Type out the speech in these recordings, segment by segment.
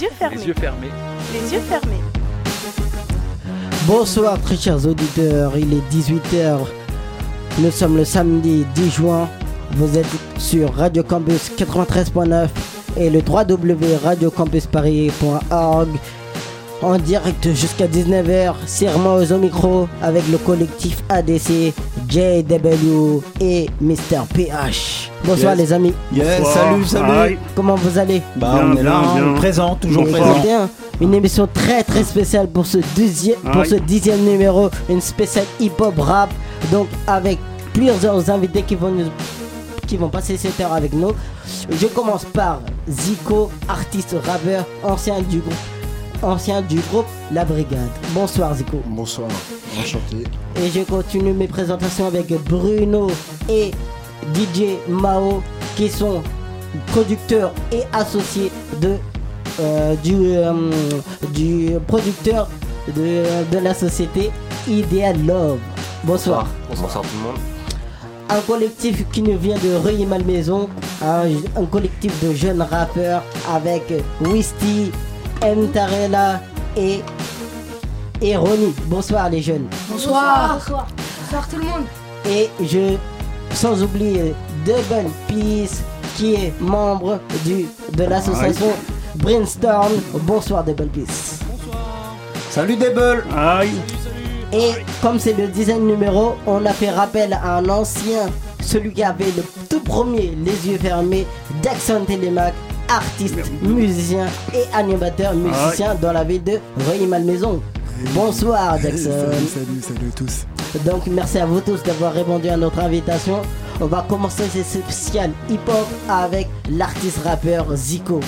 Les yeux fermés. Les yeux fermés. Les yeux fermés. Bonsoir très chers auditeurs, il est 18h. Nous sommes le samedi 10 juin. Vous êtes sur Radio Campus 93.9 et le www.radiocampusparis.org en direct jusqu'à 19h. Serment aux micro avec le collectif ADC, JW et Mr. PH. Bonsoir Yes. les amis. Yes, Bonsoir. salut, salut. Comment vous allez? Bah, Bien, on est là, bien, bien. présent, toujours Bonsoir. présent. Bien, une émission très très spéciale pour ce deuxième, pour Aïe. ce dixième numéro, une spéciale hip-hop rap, donc avec plusieurs invités qui vont nous, qui vont passer cette heure avec nous. Je commence par Zico, artiste rappeur, ancien du groupe, ancien du groupe La Brigade. Bonsoir Zico. Bonsoir, enchanté. Et je continue mes présentations avec Bruno et DJ Mao qui sont producteurs et associés de, euh, du, euh, du producteur de, de la société Ideal Love. Bonsoir. Bonsoir tout le monde. Un collectif qui nous vient de Reuilly-Malmaison, un, un collectif de jeunes rappeurs avec Wisty, Ntarella et, et Ronnie. Bonsoir les jeunes. Bonsoir. Bonsoir. Bonsoir tout le monde. Et je, sans oublier Double Peace, qui est membre du, de l'association Brainstorm. Bonsoir Double Peace. Salut Dable Aïe. Et comme c'est le dixième numéro, on a fait rappel à un ancien, celui qui avait le tout premier Les Yeux Fermés, Jackson Telemac, artiste, musicien et animateur musicien dans la ville de Reuilly-Malmaison. Bonsoir Jackson. Salut, salut, salut tous. Donc merci à vous tous d'avoir répondu à notre invitation. On va commencer ce spécial hip-hop avec l'artiste rappeur Zico.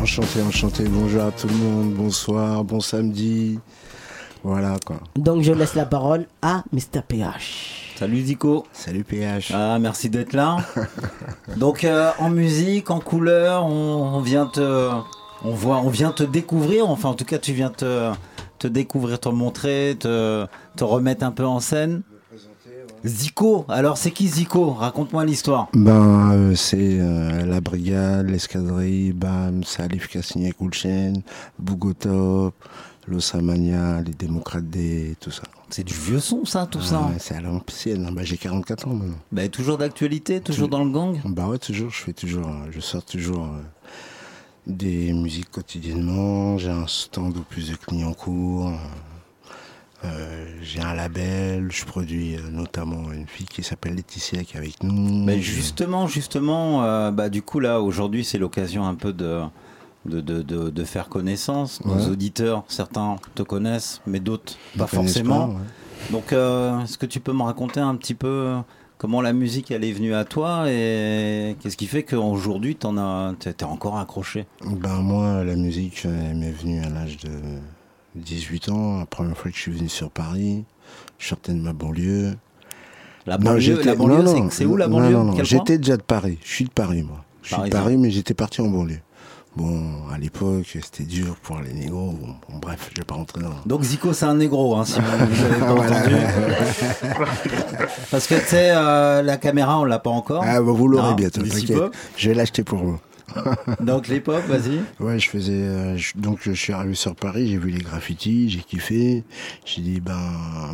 Enchanté, enchanté. Bonjour à tout le monde. Bonsoir, bon samedi. Voilà quoi. Donc je laisse la parole à Mr. PH. Salut Zico. Salut PH. Ah, merci d'être là. Donc euh, en musique, en couleur, on, on vient te, on voit, on vient te découvrir. Enfin, en tout cas, tu viens te, te découvrir, te montrer, te, te remettre un peu en scène. Zico. Alors, c'est qui Zico? Raconte-moi l'histoire. Ben, euh, c'est euh, la brigade, l'escadrille, BAM, Salif Kassigné Koulchen, Bougotop, l'Ossamania, les démocrates D, tout ça. C'est du vieux son, ça, tout ça. Ah ouais, c'est à l'ancienne. Bah, j'ai 44 ans maintenant. Bah, toujours d'actualité, toujours dans le gang. Bah ouais, toujours, je fais toujours, euh, je sors toujours euh, des musiques quotidiennement. J'ai un stand au plus de Clignancourt. Euh, euh, j'ai un label, je produis euh, notamment une fille qui s'appelle Laetitia qui est avec nous. Mais justement, justement, euh, bah, du coup, là, aujourd'hui, c'est l'occasion un peu de, de, de, de- de faire connaissance. Nos Ouais. auditeurs, certains te connaissent, mais d'autres pas forcément. pas, ouais. Donc, euh, est-ce que tu peux me raconter un petit peu euh, comment la musique elle est venue à toi et qu'est-ce qui fait qu'aujourd'hui, t'en as, t'es encore accroché? Ben moi, la musique, euh, elle m'est venue à l'âge de 18 ans. La première fois que je suis venu sur Paris, je sortais de ma banlieue. La banlieue, la banlieue, c'est- où la banlieue? j'étais déjà de Paris. Je suis de Paris, moi. Je suis de. Paris, mais j'étais parti en banlieue. Bon, à l'époque, c'était dur pour les négros. Bon, bon, bref, je vais pas rentrer dans. Donc Zico, c'est un négro, hein, si vous n'avez pas entendu. Parce que tu sais, euh, la caméra, on l'a pas encore. Ah, bah, vous l'aurez bientôt, t'inquiète. Je vais l'acheter pour vous. Donc les pop, vas-y. Ouais, je faisais. euh, je- donc, je suis arrivé sur Paris, j'ai vu les graffitis, j'ai kiffé. J'ai dit, ben,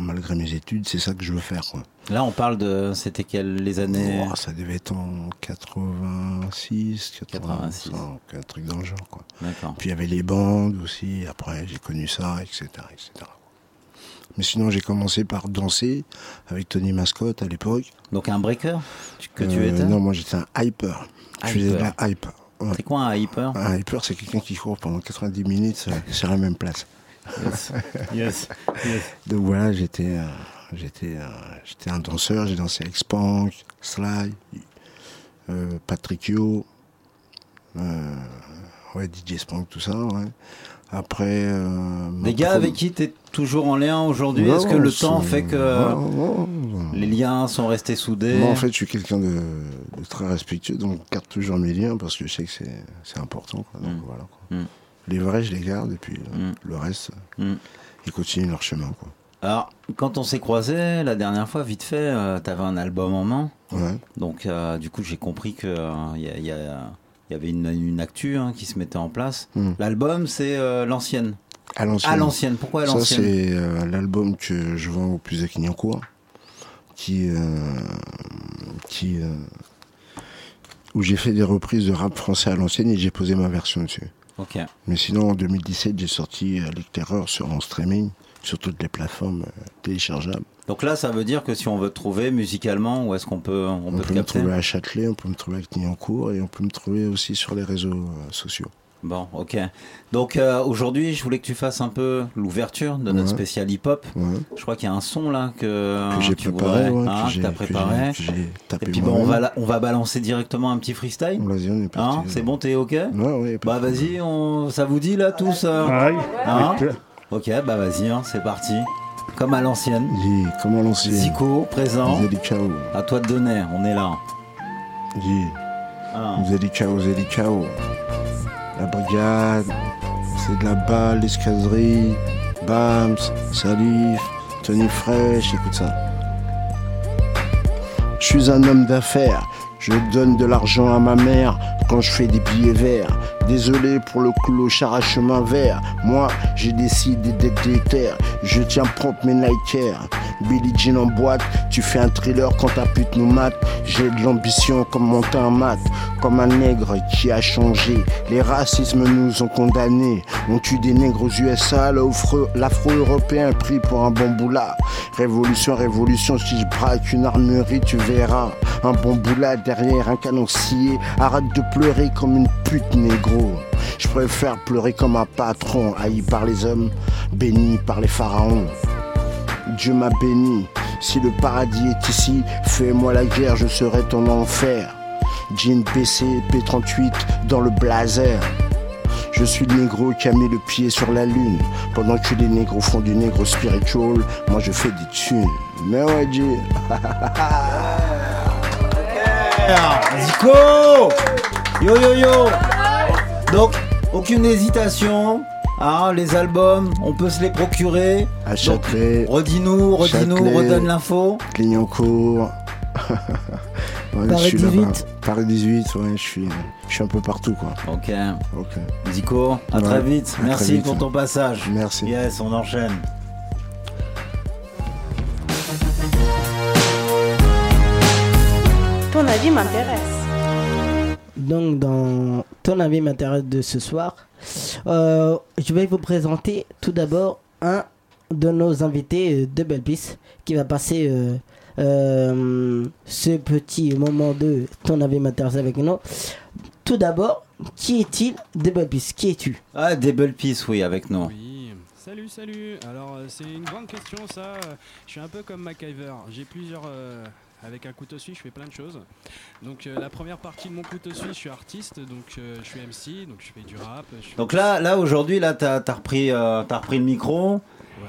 malgré mes études, c'est ça que je veux faire, quoi. Là, on parle de. C'était quelles les années? Oh, ça devait être en 86, 86. 85, un truc dans le genre, quoi. D'accord. Puis il y avait les bandes aussi, après j'ai connu ça, etc. etc. Mais sinon j'ai commencé par danser avec Tony Mascotte à l'époque. Donc un breaker que tu Euh, étais? Non, moi j'étais un hyper. Je faisais de la hype. Ouais. C'est quoi un hyper? Un hyper, c'est quelqu'un qui court pendant 90 minutes euh, sur la même place. Yes. yes. yes. Donc voilà, j'étais euh, j'étais euh, j'étais un danseur, j'ai dansé avec Spank, Sly, euh, Patrick Yo, euh, ouais, DJ Spank, tout ça, ouais. Après. euh, Des gars avec qui tu es toujours en lien aujourd'hui? Est-ce que le temps fait que les liens sont restés soudés? Moi, en fait, je suis quelqu'un de, de très respectueux, donc je garde toujours mes liens parce que je sais que c'est c'est important. Quoi, donc, Mm. voilà, quoi. Mm. Les vrais, je les garde, et puis euh, Mm. le reste, ils continuent leur chemin. Quoi. Alors, quand on s'est croisés la dernière fois, vite fait, euh, t'avais un album en main. Ouais. Donc, euh, du coup, j'ai compris qu'il y, a, y a- il y avait une, une actu hein, qui se mettait en place. L'album, c'est euh, l'ancienne. À l'ancienne. À l'ancienne. Pourquoi à Ça, l'ancienne c'est euh, l'album que je vends au plus à Clignancourt, qui, euh, qui, euh, où j'ai fait des reprises de rap français à l'ancienne et j'ai posé ma version dessus. Ok. Mais sinon, en 2017, j'ai sorti euh, L'Éclaireur sur en streaming, sur toutes les plateformes téléchargeables. Donc là, ça veut dire que si on veut te trouver musicalement, où est-ce qu'on peut, on On, peut me trouver à Châtelet, on peut me trouver à Clignancourt et on peut me trouver aussi sur les réseaux sociaux. Bon, ok. Donc euh, aujourd'hui, je voulais que tu fasses un peu l'ouverture de notre Ouais. spécial hip-hop. Ouais. Je crois qu'il y a un son là que, que j'ai tu préparé, voudrais, ouais, hein, que que t'as préparé. que j'ai tapé Et puis bon, on va, on va balancer directement un petit freestyle. Vas-y, on est parti. Hein, c'est bon, t'es ok? Ouais, ouais, Bah vas-y, on... ça vous dit là tous euh. Hein? Ok, bah vas-y, hein, c'est parti. Comme à l'ancienne. Yeah, comment lancer Zico, présent. Vous avez dit ciao. À toi de donner, on est là. Yeah. Hein. Vous avez dit ciao, vous avez dit ciao. La brigade, c'est de la balle, l'escadrille, Bams, Salif, Tony Fresh, écoute ça. Je suis un homme d'affaires, je donne de l'argent à ma mère quand je fais des billets verts. Désolé pour le clochard à chemin vert, moi j'ai décidé d'être déter. Je tiens propre mes Nike Air. Billie Jean en boîte, tu fais un thriller quand ta pute nous mate. J'ai de l'ambition comme monter un mat, comme un nègre qui a changé. Les racismes nous ont condamnés. On tue des nègres aux USA, l'afro- l'afro-européen pris pour un bamboula. Révolution, révolution, si je braque une armurerie, tu verras. Un bamboula derrière un canon scié. Arrête de pleurer comme une pute négro. Je préfère pleurer comme un patron, haï par les hommes, béni par les pharaons. Dieu m'a béni. Si le paradis est ici, fais-moi la guerre, je serai ton enfer. Jean PC, P38 dans le blazer. Je suis le négro qui a mis le pied sur la lune. Pendant que les négros font du négro spiritual, moi je fais des thunes. Mais ouais, Dieu. Yo yo yo Donc, aucune hésitation. Hein, les albums, on peut se les procurer. À Châtelet, Redis-nous, redis-nous, redonne l'info. Clignancourt. Ouais, Paris je suis là-bas. 18. Paris 18, ouais, je suis, je suis un peu partout, quoi. Ok. Ok. Zico, à Ouais, très vite. à très Merci vite. pour ton passage. Merci. Yes, on enchaîne. Ton avis m'intéresse. Donc, dans ton avis m'intéresse de ce soir, euh, je vais vous présenter tout d'abord un de nos invités euh, de Belpis qui va passer euh, euh, ce petit moment de ton avis m'intéresse avec nous. Tout d'abord, qui est-il de Belpis Qui es-tu? Ah, Double Peace, oui, avec nous. Oui, salut, salut. Alors, c'est une grande question, ça. Je suis un peu comme MacGyver. J'ai plusieurs. euh, avec un couteau suisse, je fais plein de choses. Donc, euh, la première partie de mon couteau suisse, je suis artiste, donc euh, je suis MC, donc je fais du rap. je Donc là, là aujourd'hui, là, t'as as repris, euh, repris le micro.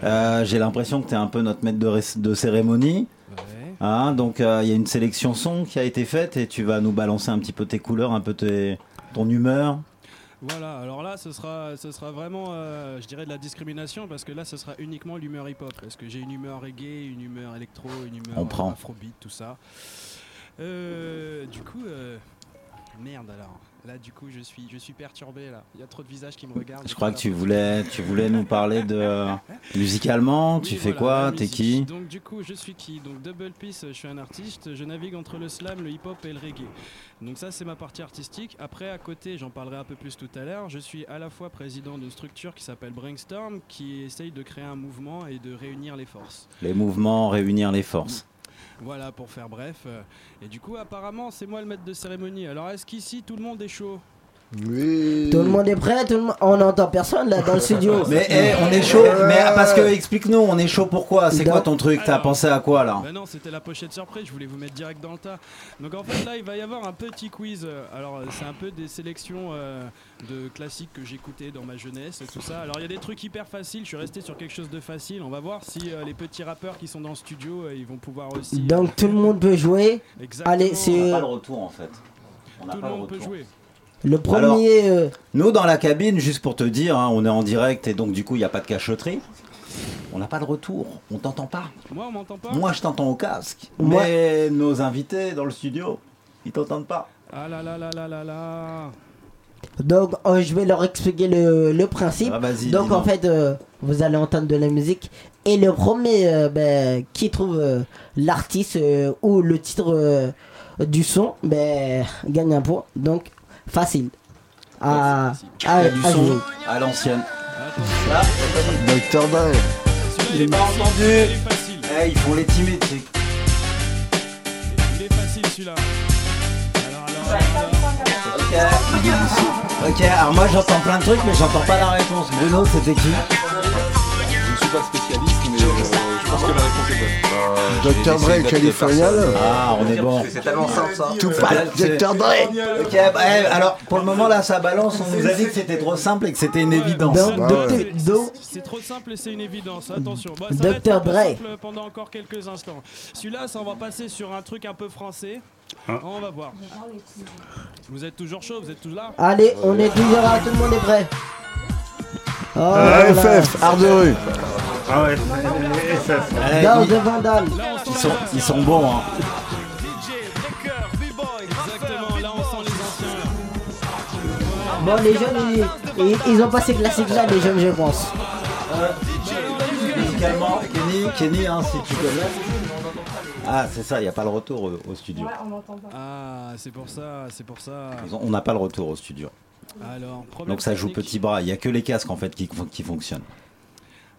Ouais. J'ai l'impression que t'es un peu notre maître de, ré- de cérémonie. Ouais. Hein, donc il y a une sélection son qui a été faite et tu vas nous balancer un petit peu tes couleurs, un peu tes, ton humeur. Voilà, alors là, ce sera, ce sera vraiment, euh, je dirais, de la discrimination parce que là, ce sera uniquement l'humeur hip-hop. Parce que j'ai une humeur reggae, une humeur électro, une humeur On prend. euh, afrobeat, tout ça. Euh, du coup, euh, merde alors. Là, du coup, je suis, je suis perturbé là. Il y a trop de visages qui me regardent. Je crois que tu voulais, tu voulais nous parler de musicalement. tu fais voilà, quoi? T'es qui? Donc du coup, je suis qui? Donc Double Peace, je suis un artiste. Je navigue entre le slam, le hip-hop et le reggae. Donc ça, c'est ma partie artistique. Après, à côté, j'en parlerai un peu plus tout à l'heure. Je suis à la fois président d'une structure qui s'appelle Brainstorm, qui essaye de créer un mouvement et de réunir les forces. Les mouvements, réunir les forces. Voilà, pour faire bref. Euh, Et du coup, apparemment, c'est moi le maître de cérémonie. Alors, est-ce qu'ici, tout le monde est chaud? Oui. Tout le monde est prêt tout le monde... On n'entend personne là dans le studio. Mais eh, on est chaud. Mais parce que explique-nous, on est chaud pourquoi? C'est quoi ton truc? T'as pensé à quoi là? Bah non, c'était la pochette surprise, je voulais vous mettre direct dans le tas. Donc en fait là, il va y avoir un petit quiz. Euh, Alors euh, c'est un peu des sélections euh, de classiques que j'écoutais dans ma jeunesse et tout ça. Alors il y a des trucs hyper faciles, je suis resté sur quelque chose de facile. On va voir si euh, les petits rappeurs qui sont dans le studio, euh, ils vont pouvoir aussi... euh, Donc tout le monde peut jouer. Exactement. Allez, c'est- On n'a pas le retour en fait. On n'a le pas le monde peut retour. jouer. Le premier. euh, Nous, dans la cabine, juste pour te dire, hein, on est en direct et donc du coup, il n'y a pas de cachotterie. On n'a pas de retour, on t'entend pas. Moi, on m'entend pas Moi, je t'entends au casque. Moi- Mais nos invités dans le studio, ils t'entendent pas. Ah là là là là là là Donc, euh, je vais leur expliquer le, le principe. Ah, vas-y, Donc, en fait, euh, vous allez entendre de la musique. Et le premier euh, ben, qui trouve euh, l'artiste euh, ou le titre euh, du son, ben, gagne un point. Donc, facile. À, à, Il y a du à son jouer. à l'ancienne. Docteur il est pas entendu. Il est facile. Eh, ils font les timides, tu sais. Il est facile celui-là. Alors, alors, alors, Ok. Ok, alors moi j'entends plein de trucs, mais j'entends pas la réponse. Bruno, c'était qui? Pas spécialiste, mais euh, je pense que la réponse est bonne. Docteur Dre, J'essaie d'appeler Californial. Ah, on est bon. C'est tellement simple ça. Tout pas Docteur Dre. Ok, bah, eh, alors pour le moment là ça balance, on nous a dit que c'était trop simple et que c'était une évidence. Ah C'est trop simple et c'est une évidence, attention. Dr. peu Dre. pendant encore quelques instants. Celui-là, ça on va passer sur un truc un peu français. On va voir. Vous êtes toujours chaud, vous êtes tous là Allez, on est toujours là, tout le monde est prêt. Oh Ah, là là. Art de rue. Eh, Dans ils, The Vandal. Là, on ils sont, ils sont bons. Hein. DJ, breaker, b-boy. Exactement, là on sent les anciens. Bon, les jeunes, ils, ils, ils ont passé classique là, les jeunes, je pense. Musicalement, Kenny, Kenny, hein, si tu connais. Ah, c'est ça, il n'y a pas le retour au, au studio. Ah, c'est pour ça, c'est pour ça. Ils ont- On n'a pas le retour au studio. Alors, problème Donc ça joue technique. petit bras. Il n'y a que les casques en fait qui, qui fonctionnent.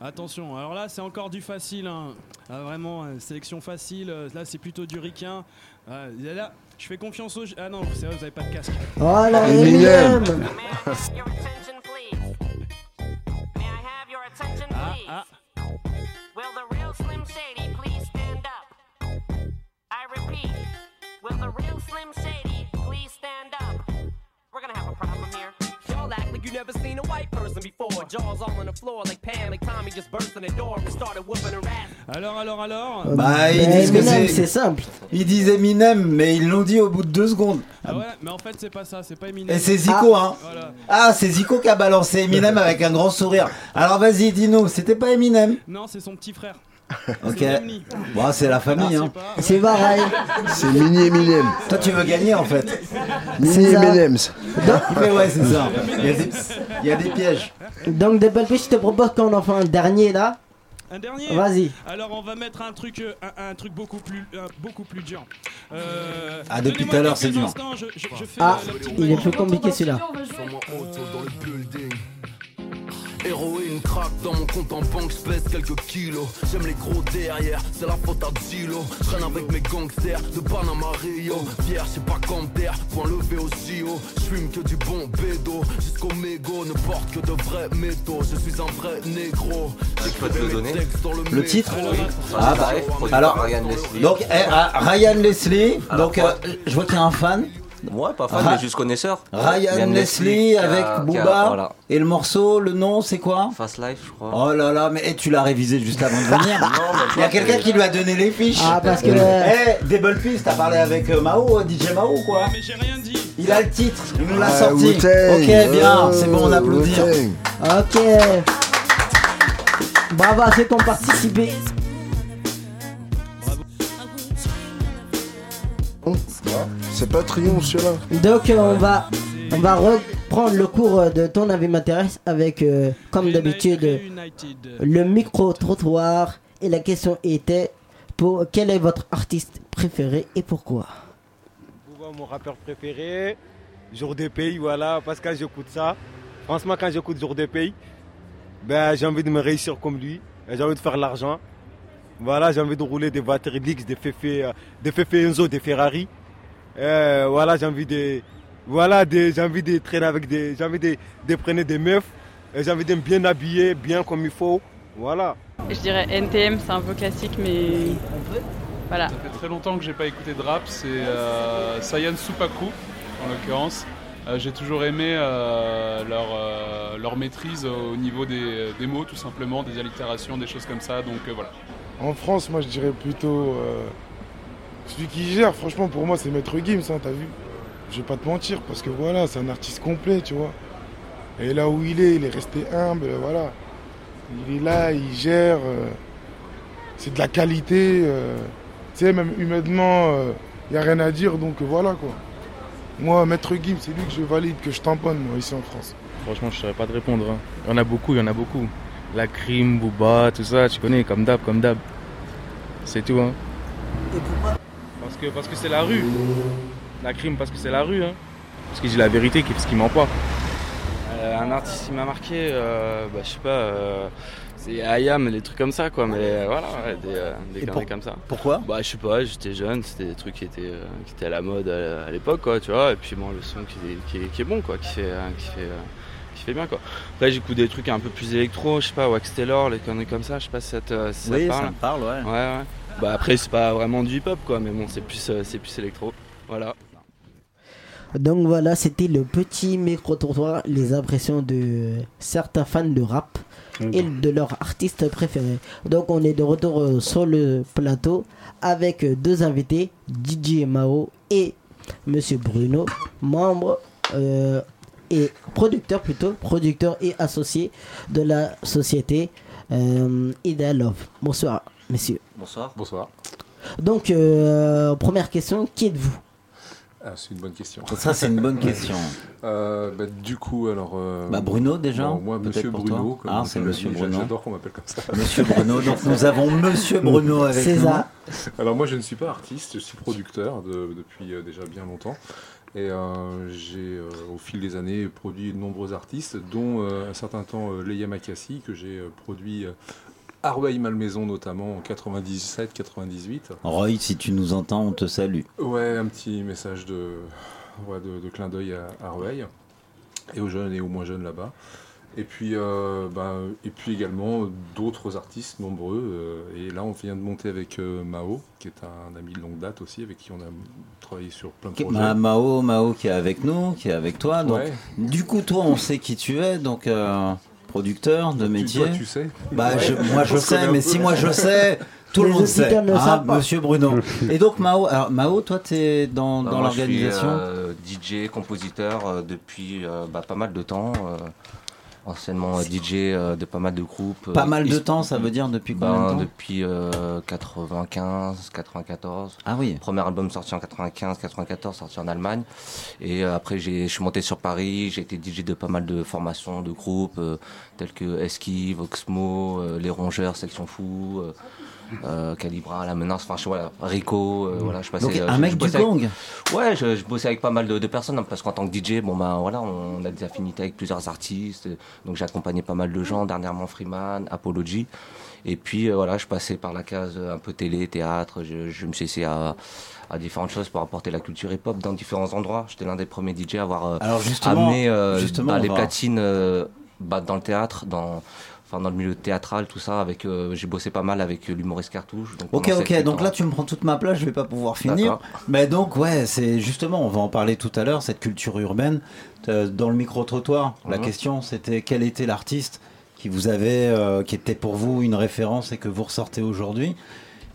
Attention, alors là c'est encore du facile, hein. Ah, vraiment, euh, sélection facile, euh, là c'est plutôt du ricain. Ah, et là, je fais confiance aux... Ah non, c'est vrai, vous avez pas de casque. Oh là, Eminem. Eminem. Your attention, please. May I have your attention, Ah, please? ah, Will the real Slim Shady please stand up? I repeat, will the real Slim Shady please stand up? We're gonna have a problem you never seen a white person before. Jaws all on the floor like Pam, like Tommy just burst in the door and started whooping her ass. alors, alors, alors Bah, ils disent que Eminem, c'est- c'est simple. Ils disent Eminem, mais ils l'ont dit au bout de deux secondes. Ah ouais, mais en fait c'est pas ça, c'est pas Eminem. Et c'est Zico, hein. Voilà. Ah, c'est Zico qui a balancé Eminem avec un grand sourire. Alors vas-y, dis-nous, c'était pas Eminem Non, c'est son petit frère. Ok. Bon, c'est la famille, Je hein. C'est pareil. C'est Mini Eminem. Toi, tu veux gagner en fait. Mini C'est ça. Eminems. Mais ouais, c'est ça. Il y, a des, il y a des pièges. Donc, Double je te propose qu'on en fait un dernier là. Un dernier Vas-y. Alors on va mettre un truc, euh, un, un truc beaucoup plus, euh, beaucoup plus dur. Euh, Ah, depuis donnez-moi tout à l'heure, quelques c'est dur. instants, je- je- je fais, Ah, la petite il est magie. plus compliqué celui-là. Héroïne craque dans mon compte en banque, je pèse quelques kilos. J'aime les gros derrière, c'est la faute à Dilo. Je traîne avec mes gangsters de Panama Rio. Fier, c'est pas comme terre, point levé aussi haut. Je fume que du bon bédo, jusqu'au mégot ne porte que de vrais métaux. Je suis un vrai négro. Je peux te le donner. Le titre Ah Ah bah, alors, Ryan Leslie. donc eh, Ryan Leslie, Alors, donc euh, je vois qu'il y a un fan, Ouais, pas fan, Ra- mais juste connaisseur. Ryan Ryan Leslie a- avec a- Booba, voilà. et le morceau, le nom c'est quoi? Fast Life, je crois. Oh là là, mais eh, tu l'as révisé juste avant de venir. Non, mais Il y a quelqu'un c'est- qui lui a donné les fiches. Ah, parce que. Eh, euh, Double Peace, t'as parlé avec euh, Mao, euh, DJ Mao ou quoi? Mais j'ai rien dit. Il a le titre, il nous l'a Ah, sorti. Ok, bien, c'est bon, on applaudit. Ok. Bravo qui ont participé. C'est pas triomphe celui-là. Donc euh, on va on va reprendre le cours euh, de ton avis m'intéresse avec euh, comme d'habitude le micro trottoir et la question était pour quel est votre artiste préféré et pourquoi? Mon rappeur préféré. Jour de pays, voilà, parce que quand j'écoute ça, franchement, quand j'écoute Jour de pays, ben, j'ai envie de me réussir comme lui. et J'ai envie de faire l'argent. Voilà, j'ai envie de rouler des voitures Lix, des Fefe, des Fefe Enzo, des Ferrari. Euh, voilà, j'ai envie de, voilà, des- j'ai envie de traîner avec des, j'ai envie de, de prendre des meufs. et J'ai envie de me bien habiller, bien comme il faut. Voilà. Je dirais NTM, c'est un peu classique, mais voilà. Ça fait très longtemps que j'ai pas écouté de rap, c'est euh, Sayan Supaku en l'occurrence. Euh, j'ai toujours aimé euh, leur, euh, leur maîtrise au niveau des, des mots tout simplement, des allitérations, des choses comme ça, donc euh, voilà. En France, moi je dirais plutôt. Euh, celui qui gère, franchement, pour moi, c'est Maître Gims, hein, t'as vu Je vais pas te mentir, parce que voilà, c'est un artiste complet, tu vois. Et là où il est, il est resté humble, voilà. Il est là, il gère. euh, c'est de la qualité. euh, tu sais, même humainement, il n'y a rien à dire, donc euh, voilà quoi. Moi, Maître Gims, c'est lui que je valide, que je tamponne, moi, ici en France. Franchement, je saurais pas te répondre. hein. Il y en a beaucoup, il y en a beaucoup. La crime, Booba, tout ça, tu connais, comme d'hab, comme d'hab. C'est tout, hein. Et pourquoi Parce que parce que c'est la rue. La crime, parce que c'est la rue, hein. Parce qu'il dit la vérité, parce qu'il ment pas. Euh, un artiste qui m'a marqué, euh, bah, je sais pas, euh, c'est Ayam, des trucs comme ça, quoi. Mais euh, voilà, ouais, des, des pour- comme ça. pourquoi? Bah, je sais pas, j'étais jeune, c'était des trucs qui étaient, qui étaient à la mode à, à l'époque, quoi, tu vois. Et puis bon, le son qui est, qui est, qui est bon, quoi, qui fait, qui fait, qui fait bien, quoi. Après, j'écoute des trucs un peu plus électro, je sais pas, Wax Taylor, les conneries comme ça, je sais pas si ça te, si ça Oui, te ça parle. me parle, ouais. Ouais, ouais. Bah, après, c'est pas vraiment du hip-hop, quoi, mais bon, c'est plus, euh, c'est plus électro. Voilà. Donc voilà, c'était le petit micro-trottoir, les impressions de certains fans de rap et de leurs artistes préférés. Donc on est de retour euh, sur le plateau avec euh, deux invités, DJ Mao et Monsieur Bruno, membres euh, et producteurs plutôt, producteurs et associés de la société euh, Love. Bonsoir messieurs. Bonsoir. Bonsoir. Donc euh, première question, qui êtes-vous? Ah, c'est une bonne question. Ça, c'est une bonne question. Euh, bah, du coup, alors. euh, Bah, Bruno, déjà, Moi, Monsieur pour Bruno. comme Ah, c'est Monsieur dit, Bruno. J'adore qu'on m'appelle comme ça. Monsieur Bruno. Donc, nous avons Monsieur Bruno avec C'est nous. ça. Alors, moi, je ne suis pas artiste, je suis producteur de- depuis euh, déjà bien longtemps. Et euh, j'ai, euh, au fil des années, produit de nombreux artistes, dont euh, un certain temps euh, Leia Makassi, que j'ai euh, produit à Rueil-Malmaison notamment en 97-98. Roy, si tu nous entends, on te salue. Ouais, un petit message de, ouais, de, de clin d'œil à, Rueil, et aux jeunes et aux moins jeunes là-bas. Et puis, euh, bah, et puis également d'autres artistes nombreux. euh, et là, on vient de monter avec euh, Mao, qui est un ami de longue date aussi, avec qui on a travaillé sur plein de projets. Ma- Mao, Mao qui est avec nous, qui est avec toi. Donc, Ouais. du coup, toi, on sait qui tu es, donc producteur de métier. toi, tu sais Bah, Ouais. je- moi, je sais, mais si moi je sais, tout le monde sait. Ah. Monsieur Bruno. Et donc, Mao, alors, Mao, toi, tu es dans, dans moi, je suis, l'organisation? euh, DJ, compositeur euh, depuis euh, bah, pas mal de temps. Euh, anciennement euh, DJ euh, de pas mal de groupes. euh, Pas mal de temps, ça veut dire depuis Ben, combien de temps Depuis euh, 95, 94. Ah oui. Premier album sorti en 95, 94, sorti en Allemagne. Et euh, après, j'ai- je suis monté sur Paris. J'ai été DJ de pas mal de formations, de groupes euh, tels que Esquive, Oxmo, euh, Les Rongeurs, Section Fou. Euh, Calibra, La Menace, enfin je- voilà, Rico, euh, voilà, je passais. Donc, euh, un je- mec je du bossais avec- gang. Ouais, je, je bossais avec pas mal de, de personnes hein, parce qu'en tant que DJ, bon bah voilà, on a des affinités avec plusieurs artistes, donc j'ai accompagné pas mal de gens, dernièrement Freeman, Apology, et puis euh, voilà, je passais par la case euh, un peu télé, théâtre, je, je me suis essayé à, à différentes choses pour apporter la culture hip-hop dans différents endroits. J'étais l'un des premiers DJ à avoir euh, Alors, justement- amené euh, justement, bah, les va- platines euh, bah, dans le théâtre, dans Enfin, dans le milieu théâtral, tout ça, avec, euh, j'ai bossé pas mal avec euh, l'humoriste Cartouche. donc Ok, ok, donc ans. là tu me prends toute ma place, je vais pas pouvoir finir. Mais donc, ouais, c'est justement, on va en parler tout à l'heure, cette culture urbaine. Euh, Dans le micro-trottoir, la Mhm. question c'était quel était l'artiste qui vous avait, euh, qui était pour vous une référence et que vous ressortez aujourd'hui?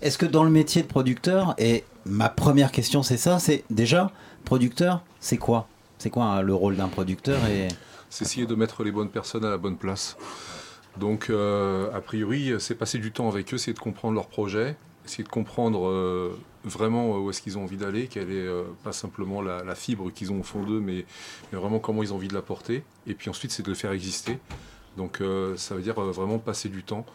Est-ce que dans le métier de producteur, et ma première question c'est ça, c'est déjà, producteur, c'est quoi? C'est quoi hein, le rôle d'un producteur et... C'est essayer de mettre les bonnes personnes à la bonne place. Donc, euh, a priori, c'est passer du temps avec eux, c'est de comprendre leur projet, essayer de comprendre euh, vraiment où est-ce qu'ils ont envie d'aller, quelle est euh, pas simplement la, fibre qu'ils ont au fond d'eux, mais, vraiment comment ils ont envie de la porter. Et puis ensuite, c'est de le faire exister. Donc, euh, ça veut dire euh, vraiment passer du temps.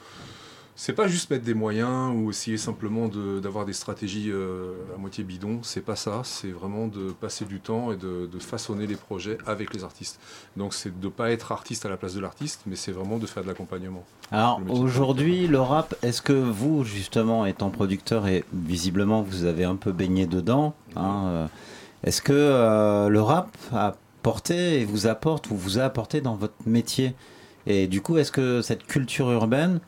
C'est pas juste mettre des moyens ou essayer simplement de- d'avoir des stratégies euh, à moitié bidon, c'est pas ça, c'est vraiment de passer du temps et de, de façonner les projets avec les artistes. Donc c'est de pas être artiste à la place de l'artiste, mais c'est vraiment de faire de l'accompagnement. Alors aujourd'hui, le rap, est-ce que vous, justement, étant producteur, et visiblement vous avez un peu baigné dedans, hein, euh, est-ce que euh, le rap a porté et vous apporte ou vous a apporté dans votre métier? Et du coup, est-ce que cette culture urbaine,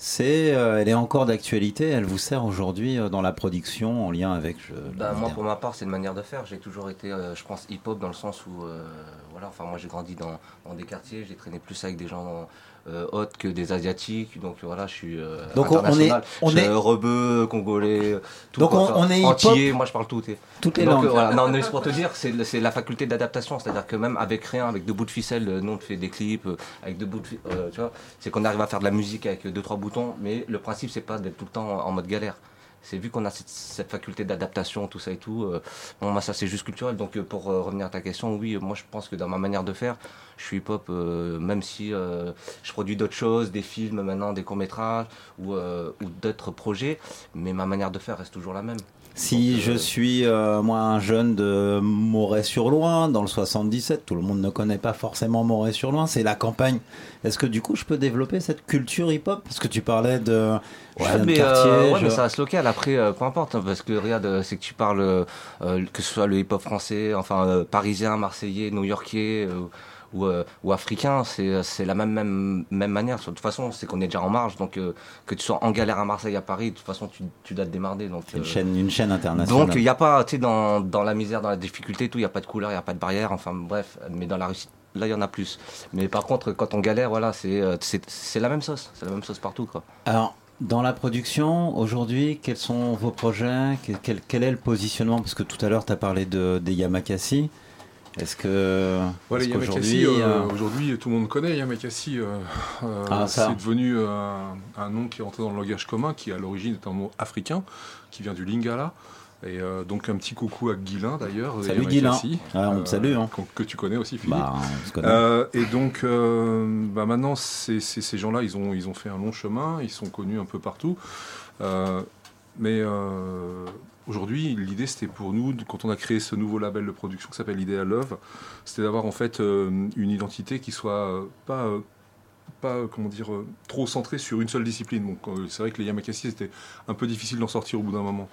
c'est, euh, elle est encore d'actualité Elle vous sert aujourd'hui euh, dans la production en lien avec je- Bah, moi, pour ma part, c'est une manière de faire. J'ai toujours été, euh, je pense, hip-hop dans le sens où, euh, voilà, enfin, moi, j'ai grandi dans, dans des quartiers, j'ai traîné plus avec des gens euh, autres que des asiatiques, donc voilà, je suis euh, Donc, on- on est- international. on Je suis, est- euh, rebeu, congolais, tout Donc, quoi, on- est antillais, moi, je parle tout. et- toutes les Donc, langues. voilà. Non, mais c'est pour te dire, c'est la faculté d'adaptation, c'est-à-dire que même avec rien, avec deux bouts de ficelle, euh, nous on fait des clips, avec deux bouts de, euh, tu vois, c'est qu'on arrive à faire de la musique avec deux trois boutons, mais le principe c'est pas d'être tout le temps en mode galère. C'est vu qu'on a cette, faculté d'adaptation, tout ça et tout. euh, bon, moi, ça c'est juste culturel. Donc, euh, pour euh, revenir à ta question, oui, moi je pense que dans ma manière de faire, je suis hip-hop, même si je produis d'autres choses, des films maintenant, des courts-métrages ou, ou d'autres projets, mais ma manière de faire reste toujours la même. Si je suis euh, moi un jeune de Moret-sur-Loing dans le 77, tout le monde ne connaît pas forcément Moret-sur-Loing, c'est la campagne. Est-ce que du coup je peux développer cette culture hip-hop? Parce que tu parlais de, je Ouais, mais, quartier, euh, ouais, je- mais ça reste local. Après, euh, peu importe, hein, parce que regarde, euh, c'est que tu parles, euh, euh, que ce soit le hip-hop français, enfin euh, parisien, marseillais, new-yorkais euh, ou, euh, ou africain, c'est c'est la même même même manière. De toute façon, c'est qu'on est déjà en marge, donc euh, que tu sois en galère à Marseille, à Paris, de toute façon, tu, tu dois te démarrer. Donc une euh, chaîne, une chaîne internationale. donc il n'y a pas, tu sais, dans, dans la misère, dans la difficulté, tout, il n'y a pas de couleur, il n'y a pas de barrière, enfin bref, mais dans la réussite, là il y en a plus. Mais par contre, quand on galère, voilà, c'est euh, la même sauce, c'est la même sauce partout, quoi. Alors, dans la production, aujourd'hui, quels sont vos projets? Quel est le positionnement? Parce que tout à l'heure, tu as parlé de, des Yamakasi. Est-ce que. Qu'aujourd'hui, euh, euh, aujourd'hui, tout le monde connaît Yamakasi. euh, Ah, c'est devenu un, un nom qui est entré dans le langage commun, qui à l'origine est un mot africain, qui vient du Lingala. Et euh, donc un petit coucou à Guilin d'ailleurs. Salut, Guilin. Ah, on te salue, hein. Que tu connais aussi, Philippe. Bah, on se connaît. Euh, et donc, euh, bah maintenant, c'est- ces gens-là, ils ont, ils ont fait un long chemin, ils sont connus un peu partout. Mais aujourd'hui, l'idée, c'était pour nous, quand on a créé ce nouveau label de production qui s'appelle Ideal Love, c'était d'avoir en fait euh, une identité qui soit euh, pas, euh, pas comment dire, trop centrée sur une seule discipline. Donc, c'est vrai que les Yamakasi, c'était un peu difficile d'en sortir au bout d'un moment.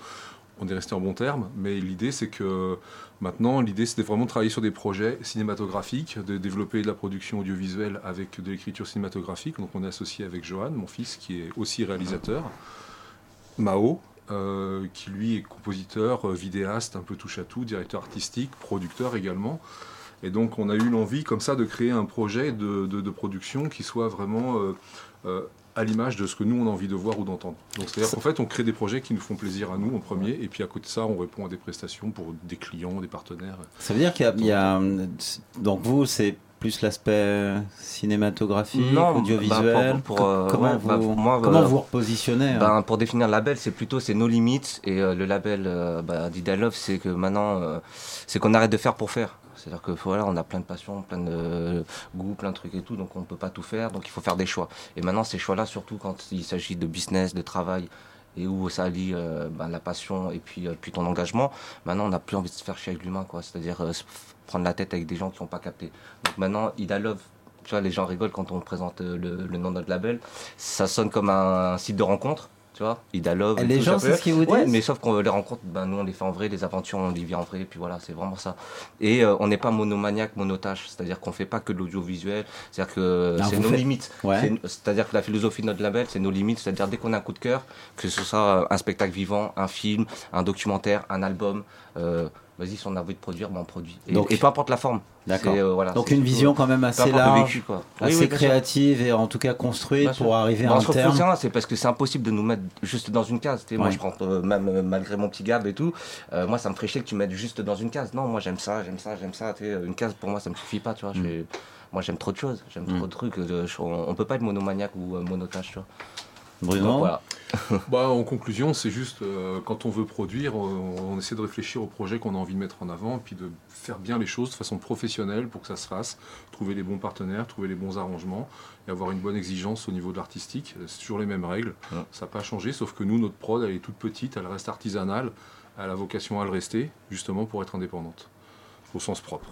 On est resté en bon terme, mais l'idée, c'est que maintenant, l'idée, c'était vraiment de travailler sur des projets cinématographiques, de développer de la production audiovisuelle avec de l'écriture cinématographique. Donc, on est associé avec Johan, mon fils, qui est aussi réalisateur. Mao, euh, qui lui est compositeur, euh, vidéaste, un peu touche à tout, directeur artistique, producteur également. Et donc on a eu l'envie comme ça de créer un projet de, production qui soit vraiment euh, à l'image de ce que nous on a envie de voir ou d'entendre. Donc c'est-à-dire qu'en fait on crée des projets qui nous font plaisir à nous en premier, et puis à côté de ça on répond à des prestations pour des clients, des partenaires. Ça veut dire qu'il y a, Donc, vous, c'est plus l'aspect cinématographique, Non, audiovisuel? bah, pour- pour, Co- euh, Comment, ouais, vous, bah, pour moi, comment euh, vous repositionnez hein? pour définir le label, c'est plutôt c'est nos limites et euh, le label euh, bah, Love, c'est que maintenant, euh, c'est qu'on arrête de faire pour faire. C'est-à-dire que voilà, on a plein de passions, plein de euh, goûts, plein de trucs et tout, donc on ne peut pas tout faire, donc il faut faire des choix. Et maintenant, ces choix-là, surtout quand il s'agit de business, de travail, et où ça allie euh, ben, la passion et puis, euh, puis ton engagement, maintenant on n'a plus envie de se faire chier avec l'humain, quoi. C'est-à-dire euh, prendre la tête avec des gens qui n'ont pas capté. Donc maintenant, Ida Love, tu vois, les gens rigolent quand on présente euh, le, le nom de notre label, ça sonne comme un site de rencontre. Tu vois, Ida Love. Et les gens, c'est ce qu'ils vous Ouais, disent mais sauf qu'on les rencontre, ben, nous on les fait en vrai, les aventures on les vit en vrai, et puis voilà, c'est vraiment ça. Et euh, on n'est pas monomaniaque, monotache, c'est-à-dire qu'on fait pas que de l'audiovisuel, c'est-à-dire que c'est nos limites. Ouais. C'est-à-dire que la philosophie de notre label, c'est nos limites, c'est-à-dire dès qu'on a un coup de cœur, que ce soit un spectacle vivant, un film, un documentaire, un album, euh, vas-y, si on a envie de produire, ben on produit. Et, Donc- et peu importe la forme. D'accord. Euh, voilà, Donc une vision quand même assez large, vécu, quoi. Oui, assez oui, bien sûr. créative et en tout cas construite pour arriver à un terme. c'est parce que c'est impossible de nous mettre juste dans une case. tu sais. Moi, Ouais. je prends euh, même euh, malgré mon petit gab et tout. euh, moi, ça me ferait chier que tu me mettes juste dans une case. Non, moi, j'aime ça, j'aime ça, j'aime ça. Une case pour moi, ça me suffit pas, tu vois. Mm. Moi, j'aime trop de choses. J'aime Mm. trop de trucs. je- on, on peut pas être monomaniaque ou monotache, tu vois. Bruno Donc, voilà. Bah, en conclusion, c'est juste euh, quand on veut produire, on, on essaie de réfléchir au projet qu'on a envie de mettre en avant, puis de faire bien les choses de façon professionnelle pour que ça se fasse, trouver les bons partenaires, trouver les bons arrangements et avoir une bonne exigence au niveau de l'artistique. C'est toujours les mêmes règles, ça n'a pas changé, sauf que nous, notre prod, elle est toute petite, elle reste artisanale, elle a vocation à le rester, justement pour être indépendante, au sens propre.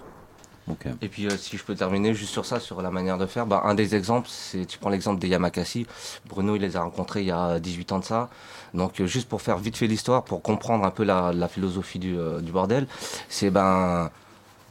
Et puis, euh, si je peux terminer juste sur ça, sur la manière de faire, bah, un des exemples, c'est, tu prends l'exemple des Yamakasi. Bruno, il les a rencontrés il y a 18 ans de ça. Donc, euh, juste pour faire vite fait l'histoire, pour comprendre un peu la, la philosophie du, euh, du bordel, c'est ben.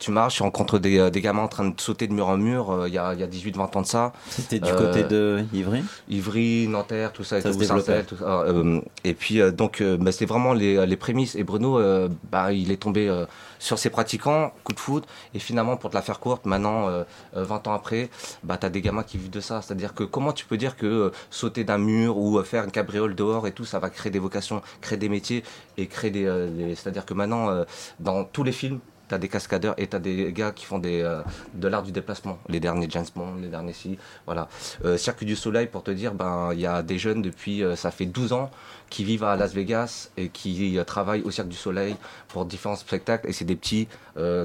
Tu marches, tu rencontres des, euh, des gamins en train de sauter de mur en mur euh, il y a, il y a 18-20 ans de ça. C'était du Euh, côté de Ivry? Ivry, Nanterre, tout ça, et Ça tout. Saint-Cel, tout ça. Euh, et puis euh, donc euh, bah, c'est vraiment les, les prémices. Et Bruno, euh, bah, il est tombé euh, sur ses pratiquants, coup de foot. Et finalement, pour te la faire courte, maintenant, euh, euh, 20 ans après, bah, tu as des gamins qui vivent de ça. C'est-à-dire que comment tu peux dire que euh, sauter d'un mur ou euh, faire une cabriole dehors et tout, ça va créer des vocations, créer des métiers et créer des... euh, des- C'est-à-dire que maintenant, euh, dans tous les films, t'as des cascadeurs et t'as des gars qui font des, euh, de l'art du déplacement. Les derniers James Bond, les derniers si, voilà. Euh, Circuit du Soleil, pour te dire, ben il y a des jeunes depuis, euh, ça fait 12 ans qui vivent à Las Vegas et qui euh, travaillent au Cirque du Soleil pour différents spectacles. Et c'est des petits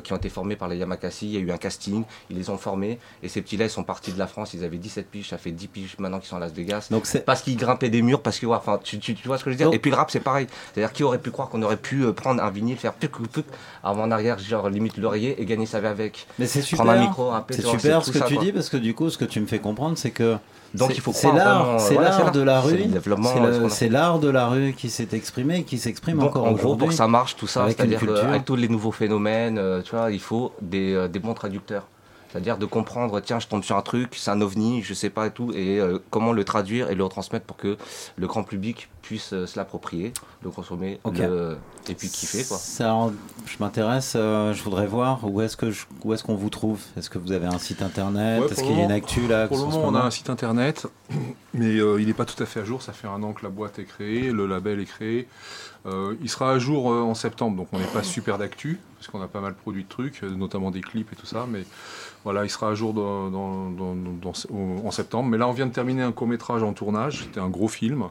qui ont été formés par les Yamakasi. Il y a eu un casting, ils les ont formés. Et ces petits-là, ils sont partis de la France. Ils avaient 17 piges, ça fait 10 piges maintenant qu'ils sont à Las Vegas. Donc c'est- parce qu'ils grimpaient des murs, parce que, enfin, tu, tu- tu vois ce que je veux dire? Donc- Et puis le rap, c'est pareil. C'est-à-dire, qui aurait pu croire qu'on aurait pu prendre un vinyle, faire puc, puc, avant en arrière, genre limite l'oreiller et gagner sa vie avec. Mais c'est super. Prendre un micro, rapper, c'est super ce que ça, tu quoi. dis parce que du coup, ce que tu me fais comprendre, c'est que Donc, c'est- il faut c'est l'art, c'est voilà, l'art de la rue, c'est l'art de la rue qui s'est exprimé, et qui s'exprime encore en gros, pour que ça marche, tout ça, avec c'est-à-dire culture. qu'avec tous les nouveaux phénomènes, euh, tu vois, il faut des, euh, des bons traducteurs. C'est-à-dire de comprendre, tiens, je tombe sur un truc, c'est un ovni, je sais pas et tout, et euh, comment le traduire et le retransmettre pour que le grand public puisse euh, se l'approprier, le consommer, le- et puis kiffer, quoi. Ça, je m'intéresse, euh, je voudrais voir où est-ce que je- où est-ce qu'on vous trouve? Est-ce que vous avez un site internet? Ouais, Est-ce qu'il y a une actu là Pour le moment, on a un site internet, mais euh, il n'est pas tout à fait à jour. Ça fait un an que la boîte est créée, le label est créé. Euh, il sera à jour euh, en septembre, donc on n'est pas super d'actu, parce qu'on a pas mal produit de trucs, notamment des clips et tout ça. Mais voilà, il sera à jour dans- dans- dans- dans- au- en septembre. Mais là, on vient de terminer un court métrage en tournage. C'était un gros film.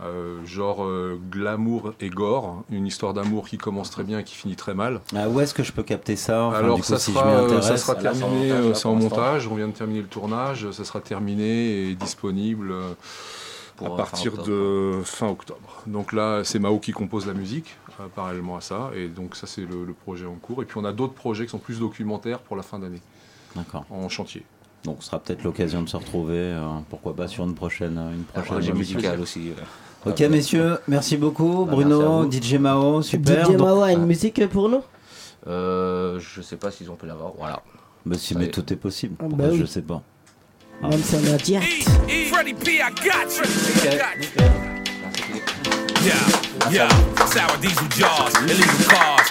euh, genre euh, glamour et gore, une histoire d'amour qui commence très bien et qui finit très mal. Ah, Où est-ce que je peux capter ça? Enfin, Alors du coup, ça, si sera, je euh, intéresse. ça sera là, c'est en terminé, montage, là, c'est en montage, on vient de terminer le tournage, ça sera terminé et disponible Pour, à partir fin de fin octobre. Donc là, c'est Mao qui compose la musique, euh, parallèlement à ça, et donc ça c'est le, le projet en cours. Et puis on a d'autres projets qui sont plus documentaires pour la fin d'année. En chantier. Donc, ce sera peut-être l'occasion de se retrouver. euh, pourquoi pas sur une prochaine, une Un prochaine projet émission. musical aussi. euh. Ok, messieurs, merci beaucoup. Bah, Bruno, merci DJ Mao, super. DJ Donc- Mao a une musique pour nous? Euh, je sais pas s'ils ont pu l'avoir, voilà. Bah, si, mais tout est possible. Ah, bah Bah, oui. Je sais pas. Même si on est en direct. Freddie P, I got you. Yeah, yeah. Sour diesel jars, illegal cars,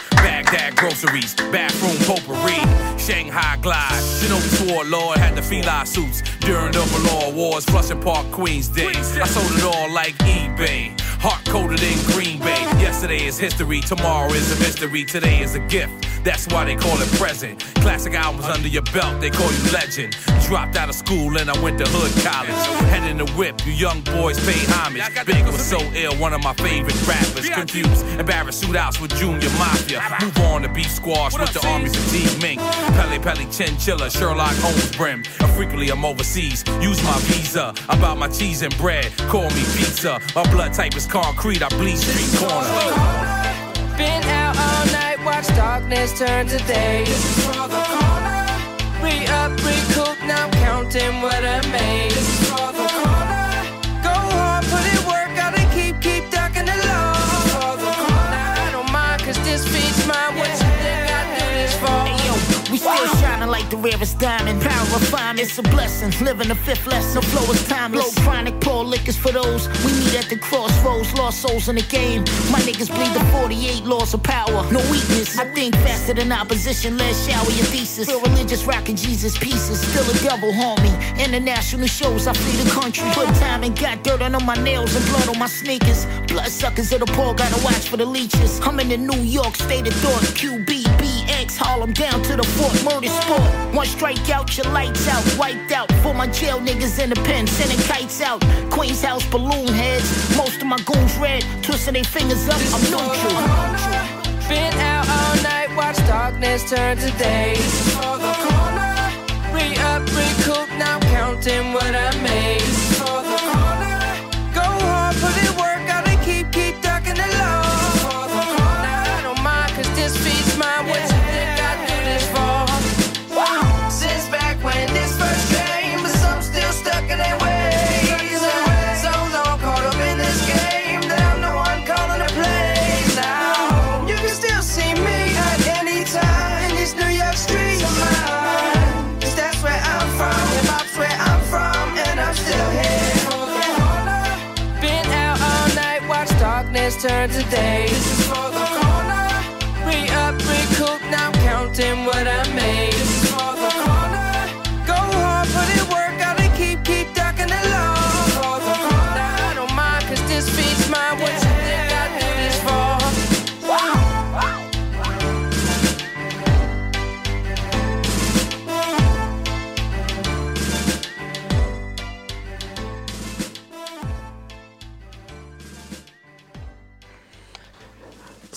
Baghdad groceries, bathroom potpourri, Shanghai glide. Shinobi swore Lord had the feline suits during the Law Wars, Flushing Park, Queens days. I sold it all like eBay. Heart coated in Green Bay. Yesterday is history, tomorrow is a mystery, today is a gift. That's why they call it present. Classic albums under your belt, they call you legend. Dropped out of school and I went to hood college. Head in the whip, you young boys pay homage. Big was so ill, one of my favorite rappers. Confused, embarrassed shootouts with Junior Mafia. Move on to beef squash with the army fatigue mink. Pele Pele Chinchilla, Sherlock Holmes brim. And frequently I'm overseas. Use my visa. About my cheese and bread. Call me pizza. My blood type is concrete. I bleed street corner. Been out all night, watch darkness turn to day. Re up, recoup, now counting what I made. The rarest diamond. Power refinement, it's a blessing. Living the fifth lesson. Flow is timeless. Blow chronic, pour liquors for those. We meet at the crossroads, lost souls in the game. My niggas bleed the 48 laws of power. No weakness. I think faster than opposition. Let's shower your thesis. Feel religious, rocking Jesus pieces. Still a devil, homie. International shows, I flee the country. Put time and got dirt on my nails and blood on my sneakers. Blood suckers of the poor, gotta watch for the leeches. I'm in the New York state of thought. QBBX, Harlem down to the fort. Murder sport. One strike out, your lights out. Wiped out. For my jail niggas in the pen, sending kites out. Queen's house balloon heads. Most of my goons red. Twisting their fingers up. I'm neutral. Been out all night, watch darkness turn to day. Re up, recoup, now counting what I made. Darkness turn to day. This is for the corner. Re up, recoup, now counting what I made.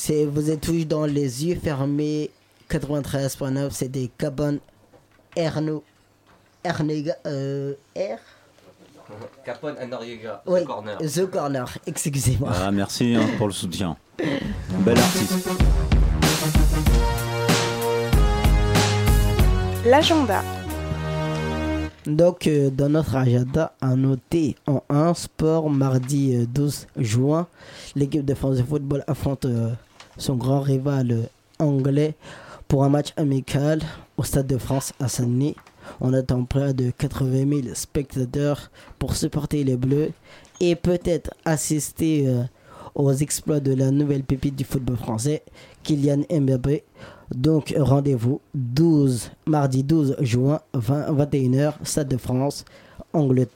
C'est, vous êtes tous dans les yeux fermés. 93.9, c'est des Cabane Erno. Ernega. Euh, R? Capone and Noriega, Oui, The Corner. The Corner, excusez-moi. Ah, merci hein, pour le soutien. Bel artiste. L'agenda. Donc, euh, dans notre agenda, à noter en 1 sport, mardi euh, 12 juin, l'équipe de France de football affronte euh, son grand rival euh, anglais pour un match amical au Stade de France à Saint-Denis. On attend près de 80 000 spectateurs pour supporter les Bleus et peut-être assister euh, aux exploits de la nouvelle pépite du football français, Kylian Mbappé. Donc rendez-vous 12 mardi 12 juin 20, 21h Stade de France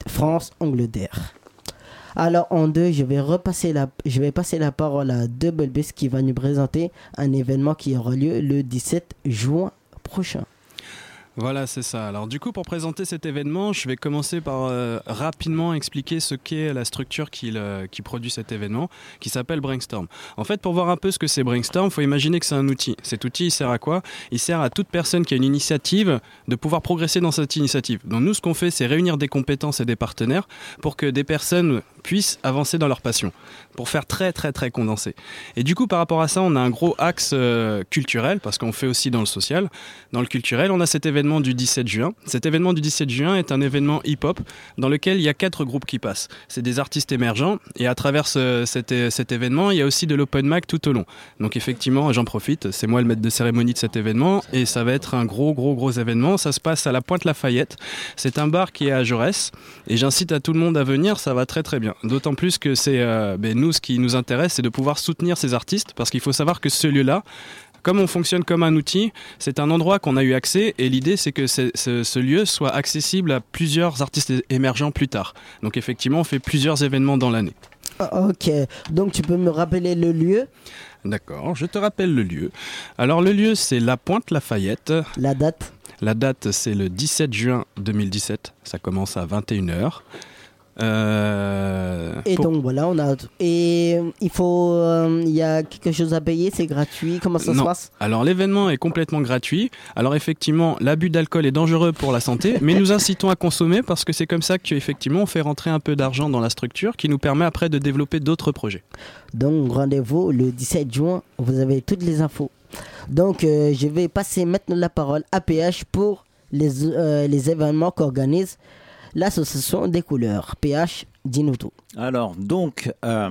France Angleterre. Alors en deux, je vais repasser la je passer la parole à Double Bass qui va nous présenter un événement qui aura lieu le 17 juin prochain. Voilà, c'est ça. Alors du coup, pour présenter cet événement, je vais commencer par euh, rapidement expliquer ce qu'est la structure qui, qui produit cet événement, qui s'appelle Brainstorm. En fait, pour voir un peu ce que c'est Brainstorm, il faut imaginer que c'est un outil. Cet outil, il sert à quoi? Il sert à toute personne qui a une initiative de pouvoir progresser dans cette initiative. Donc nous, ce qu'on fait, c'est réunir des compétences et des partenaires pour que des personnes puissent avancer dans leur passion, pour faire très très très condensé. Et du coup, par rapport à ça, on a un gros axe euh, culturel, parce qu'on fait aussi dans le social. Dans le culturel, on a cet événement du 17 juin. Cet événement du 17 juin est un événement hip-hop dans lequel il y a quatre groupes qui passent. C'est des artistes émergents, et à travers ce- cet, cet événement, il y a aussi de l'open mic tout au long. Donc effectivement, j'en profite, c'est moi le maître de cérémonie de cet événement, et ça va être un gros gros gros événement. Ça se passe à la Pointe Lafayette. C'est un bar qui est à Jaurès, et j'incite à tout le monde à venir, ça va très très bien. D'autant plus que c'est euh, ben, nous, ce qui nous intéresse, c'est de pouvoir soutenir ces artistes, parce qu'il faut savoir que ce lieu-là, comme on fonctionne comme un outil, c'est un endroit qu'on a eu accès et l'idée c'est que ce, ce lieu soit accessible à plusieurs artistes émergents plus tard. Donc effectivement, on fait plusieurs événements dans l'année. Ah, Ok, donc tu peux me rappeler le lieu? D'accord, je te rappelle le lieu. Alors le lieu c'est La Pointe Lafayette. La date? La date c'est le 17 juin 2017, ça commence à 21h. Euh, Et pour- donc voilà, on a et il faut euh, il y a quelque chose à payer, c'est gratuit, comment ça se passe? Alors l'événement est complètement gratuit. Alors effectivement, l'abus d'alcool est dangereux pour la santé, mais nous incitons à consommer parce que c'est comme ça que effectivement on fait rentrer un peu d'argent dans la structure qui nous permet après de développer d'autres projets. Donc rendez-vous le 17 juin, vous avez toutes les infos. Donc euh, je vais passer maintenant la parole à PH pour les, euh, les événements qu'organise l'association des couleurs. PH, dis-nous tout. Alors, donc, euh,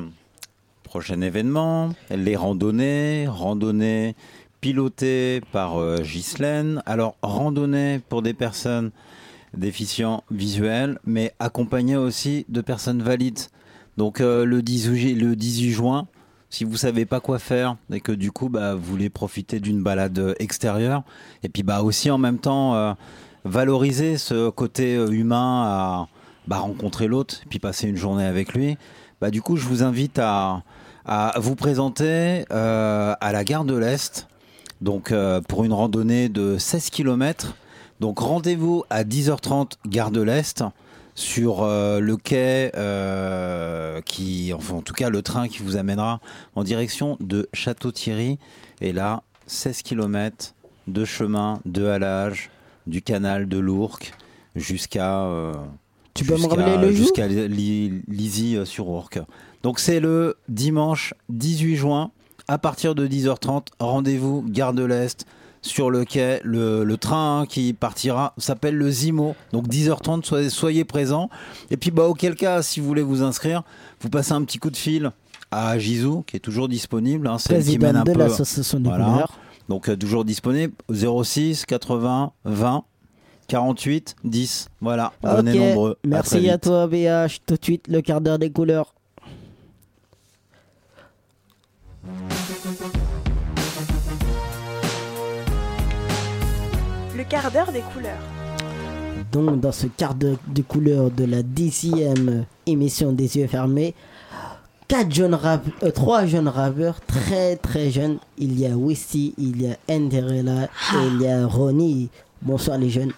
prochain événement, les randonnées, randonnées pilotées par euh, Ghislaine. Alors, randonnée pour des personnes déficients visuels, mais accompagnées aussi de personnes valides. Donc, euh, le, 18, ju- le 18 juin, si vous savez pas quoi faire et que du coup, bah, vous voulez profiter d'une balade euh, extérieure, et puis bah, aussi en même temps valoriser ce côté euh, humain à bah, rencontrer l'autre puis passer une journée avec lui. Bah, du coup, je vous invite à, vous présenter euh, à la gare de l'Est, donc euh, pour une randonnée de 16 km. Donc rendez-vous à 10h30 gare de l'Est sur le quai qui, en tout cas le train qui vous amènera en direction de Château-Thierry. Et là, 16 km de chemin, de halage, du canal de l'Ourcq jusqu'à euh, Tu peux me jusqu'à- rappeler le jour jusqu'à Li- Lizy euh, sur Ourcq. Donc c'est le dimanche 18 juin à partir de 10h30. Rendez-vous gare de l'Est sur le quai. Le, le train hein, qui partira s'appelle le Zimo. Donc 10h30, soyez, soyez présents. Et puis bah, auquel cas, si vous voulez vous inscrire, vous passez un petit coup de fil à Gizou qui est toujours disponible. hein, celle qui Présidente mène un de peu- l'association des Voilà. Donc euh, toujours disponible 06 80 20 48 10. Voilà, venez Ok, nombreux. À Merci à, vite. toi BH. Tout de suite le quart d'heure des couleurs. Le quart d'heure des couleurs. Donc dans ce quart d'heure des couleurs de la dixième émission des yeux fermés, quatre jeunes rap- euh, trois jeunes rappeurs très très jeunes. Il y a Wisty, il y a Enderella et il y a Ronnie. Bonsoir les jeunes.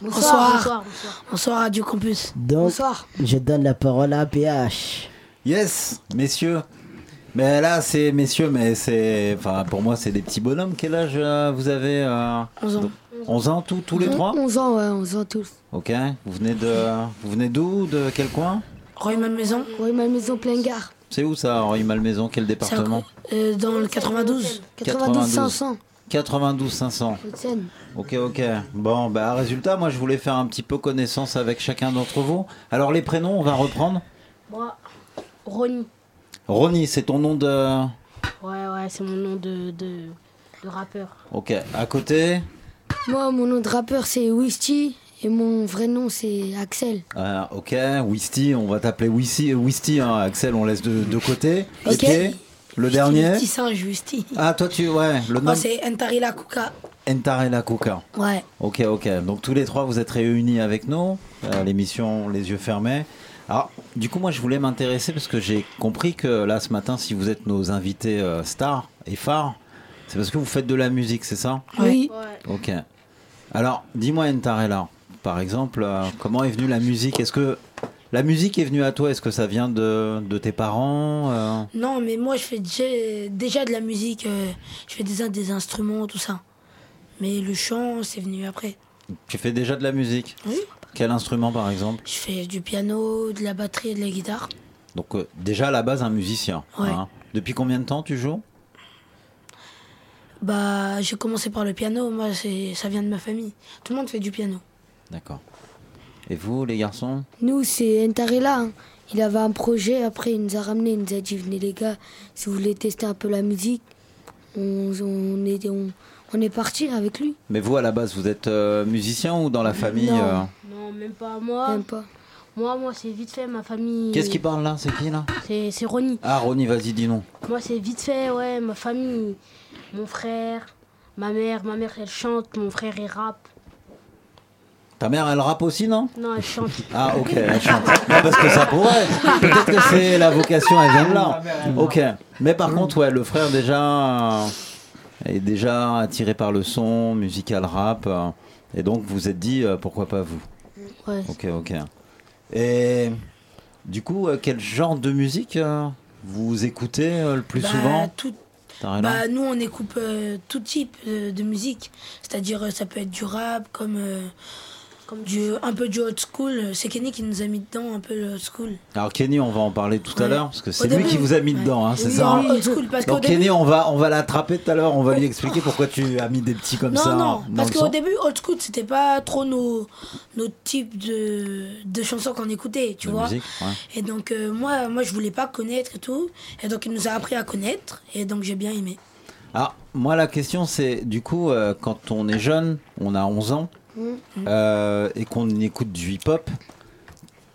Bonsoir. Bonsoir. Bonsoir, Radio Campus. Donc, Bonsoir. je donne la parole à PH. Yes, messieurs. Mais là, c'est messieurs, mais c'est, enfin, pour moi, c'est des petits bonhommes. Quel âge euh, vous avez euh, 11 ans. 11 ans, tous, tous les trois? 11 ans, ouais, 11 ans tous. Ok. Vous venez de, vous venez d'où? De quel coin? Roy Malmaison Roy Malmaison, plein gare. C'est où ça, Henri Malmaison? Quel département? euh, dans le 92. 92 500. 92 500. Haute-Seine. Ok, ok. Bon, bah, résultat, moi, je voulais faire un petit peu connaissance avec chacun d'entre vous. Alors, les prénoms, on va reprendre. Moi, Ronnie. Ronnie, c'est ton nom de. Ouais, ouais, c'est mon nom de, de, de rappeur. Ok. À côté. Moi, mon nom de rappeur, c'est Wisty. Et mon vrai nom, c'est Axel. Ah, ok, Wisty, on va t'appeler Wisty, Wisty hein, Axel, on laisse de, de côté. Ok. Ok. Le dernier. Petit singe, Wisty. Ah, toi, tu. Ouais, le nom. Moi, c'est Entarila Kuka. Entarela Kuka. Ouais. Ok, ok. Donc tous les trois, vous êtes réunis avec nous, à l'émission Les yeux fermés. Alors, du coup, moi, je voulais m'intéresser parce que j'ai compris que là, ce matin, si vous êtes nos invités euh, stars et phares, c'est parce que vous faites de la musique, c'est ça? Oui. Ok. Alors, dis-moi, Entarela, par exemple, euh, comment est venue la musique Est-ce que la musique est venue à toi Est-ce que ça vient de, de tes parents euh Non, mais moi, je fais déjà, déjà de la musique. euh, je fais des, des instruments, tout ça. Mais le chant, c'est venu après. Tu fais déjà de la musique Oui. Quel instrument, par exemple Je fais du piano, de la batterie et de la guitare. Donc, euh, déjà, à la base, un musicien. Ouais. hein. Depuis combien de temps tu joues Bah, j'ai commencé par le piano. Moi, ça vient de ma famille. Tout le monde fait du piano. D'accord. Et vous, les garçons? Nous, c'est Entarela. hein. Il avait un projet, après il nous a ramené, il nous a dit venez les gars, si vous voulez tester un peu la musique, on, on est, on, on est parti avec lui. Mais vous, à la base, vous êtes euh, musicien ou dans la famille Non. euh, Non, même pas moi. Même pas. Moi, moi, c'est vite fait, ma famille. Qu'est-ce qui parle là? C'est qui là? C'est c'est Ronnie. Ah, Ronnie, vas-y, dis non. Moi, c'est vite fait, ouais, ma famille. Mon frère, ma mère. Ma mère, elle chante, mon frère, il rappe. Ta mère, elle rappe aussi, non? Non, elle chante. Ah, ok, elle chante. Non, parce que ça pourrait. Peut-être que c'est la vocation, elle vient de là. Ok. Mais par contre, ouais, le frère déjà euh, est déjà attiré par le son, musical rap. euh, et donc, vous vous êtes dit, euh, pourquoi pas vous? Ouais. Ok, ok. Et du coup, euh, quel genre de musique euh, vous écoutez euh, le plus Bah, souvent? tout- Bah, nous, on écoute euh, tout type euh, de musique. C'est-à-dire, euh, ça peut être du rap, comme, euh, comme du, un peu du old school. C'est Kenny qui nous a mis dedans un peu le old school. Alors Kenny, on va en parler tout à Ouais. l'heure parce que c'est lui début, qui vous a mis ouais. dedans, hein, c'est Oui, ça hein oui, old school, parce Donc Kenny, début- on va on va l'attraper tout à l'heure, on va lui expliquer pourquoi tu as mis des petits comme non, ça. non, dans parce qu'au début, old school, c'était pas trop nos, nos types de, de chansons qu'on écoutait, tu De vois. musique, ouais. Et donc, euh, moi, moi, je voulais pas connaître et tout. Et donc, il nous a appris à connaître. Et donc, j'ai bien aimé. Alors moi la question c'est du coup euh, quand on est jeune, on a 11 ans euh, et qu'on écoute du hip-hop,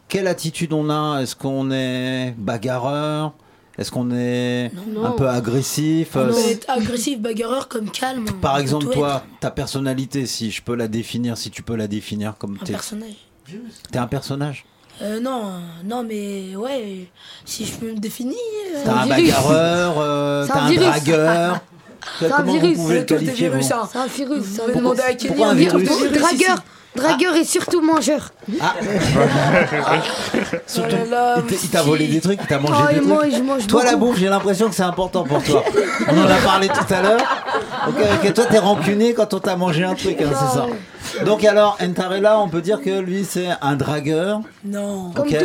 quelle attitude on a? Est-ce qu'on est bagarreur? Est-ce qu'on est Non. un peu agressif? On peut être agressif, bagarreur, comme calme. Par exemple, toi, être. ta personnalité, si je peux la définir, si tu peux la définir comme Un t'es. personnage. T'es un personnage? Euh, non, non, mais ouais, si je peux me définir. euh, T'as un bagarreur, euh, t'as un dragueur. C'est un vous virus. pouvez le Tout est qualifier, virus, vous hein. C'est un virus. Ça va demander à Kenny. un virus Dragueur, dragueur et surtout mangeur. Ah. Surtout, Oh là là, il t'a- volé des trucs, il t'a mangé Oh, des trucs. mange, toi, la bouffe, j'ai l'impression que c'est important pour toi. On en a parlé tout à l'heure. Ok, ok, toi, t'es rancunier quand on t'a mangé un truc, hein, c'est ça. Donc, alors, Entarella, on peut dire que lui, c'est un dragueur. Non. Ok.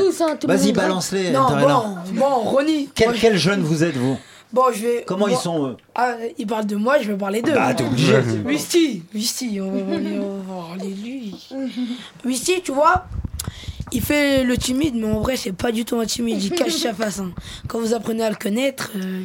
Vas-y, balance-les, Non, Entarella. bon, bon, Ronnie. Quel, quel jeune vous êtes, vous? Bon, je vais. Comment ils sont, eux Ah, ils parlent de moi, je vais parler d'eux. Bah, t'es obligé. Wisty, Wisty, on va parler, de lui. Wisty, tu vois, il fait le timide, mais en vrai, c'est pas du tout un timide, il cache sa hein. Quand vous apprenez à le connaître, euh,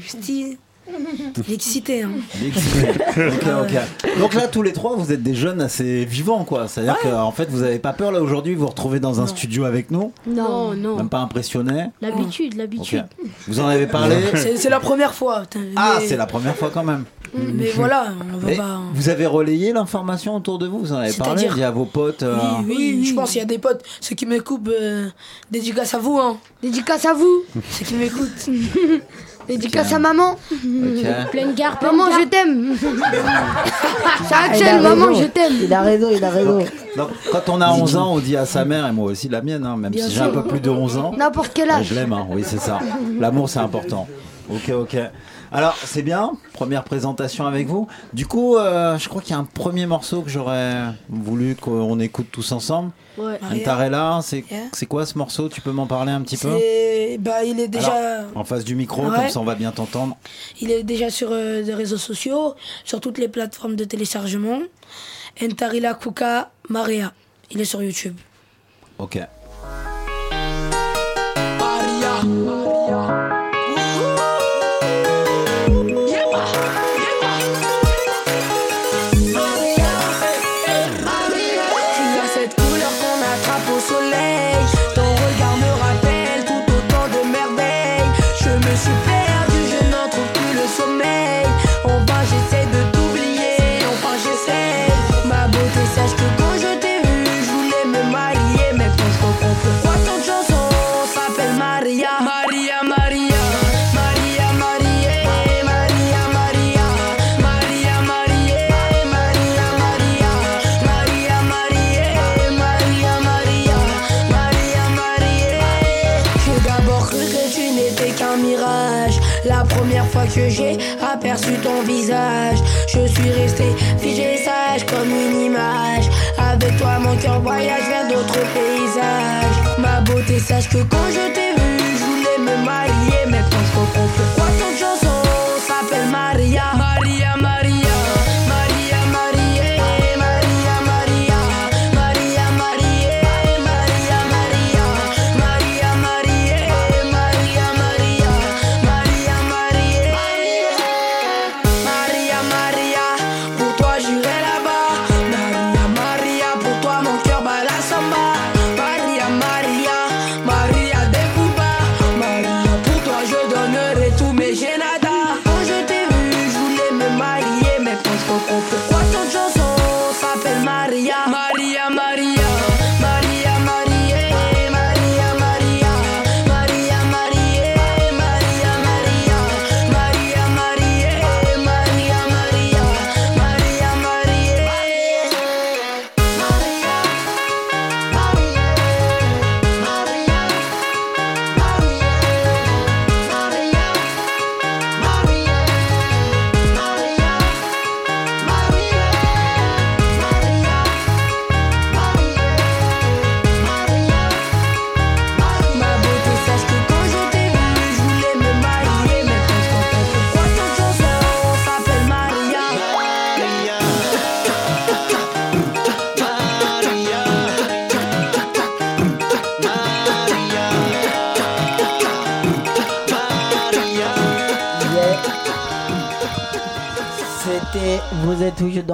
excité. Hein. Il excité. Ok, ok. Donc là, tous les trois, vous êtes des jeunes assez vivants, quoi. C'est-à-dire qu'en fait, vous avez pas peur, là, aujourd'hui, vous vous retrouvez dans un studio avec nous Non, non. Même pas impressionné L'habitude, l'habitude. Vous en avez parlé C'est la première fois. Ah, mais- c'est la première fois quand même. Mais voilà, on va Mais pas. vous avez relayé l'information autour de vous Vous en avez parlé C'est-à-dire via vos potes euh, Oui, oui, je pense qu'il y a des potes, ceux qui m'écoutent, euh, dédicace à vous. Hein. Dédicace à vous. Ceux qui m'écoutent. Dédicace à maman. Pleine gare, pleine Maman, gare. je t'aime. C'est Ah, il Axel, a maman, raison. je t'aime. Il a raison, il a raison. Donc, quand on a 11 ans, on dit à sa mère, et moi aussi la mienne, hein, même Bien si j'ai un peu plus de 11 ans. N'importe quel âge. Je l'aime, hein, oui, c'est ça. L'amour, c'est important. Ok, ok. Alors, c'est bien, première présentation avec vous. Du coup, euh, je crois qu'il y a un premier morceau que j'aurais voulu qu'on écoute tous ensemble. Ouais. Antarella, c'est Yeah. quoi ce morceau? Tu peux m'en parler un petit peu? Bah, il est déjà, Alors, En face du micro, Ouais. comme ça on va bien t'entendre. il est déjà sur euh, des réseaux sociaux, sur toutes les plateformes de téléchargement. Entarila Kuka Maria. Il est sur YouTube. Ok. Tu ton visage, je suis resté figé sage comme une image. Avec toi, mon cœur voyage vers d'autres paysages. Ma beauté, sache que quand je t'ai vu, je voulais me marier. Mais quand je comprends pourquoi ton chanson s'appelle Maria? Maria,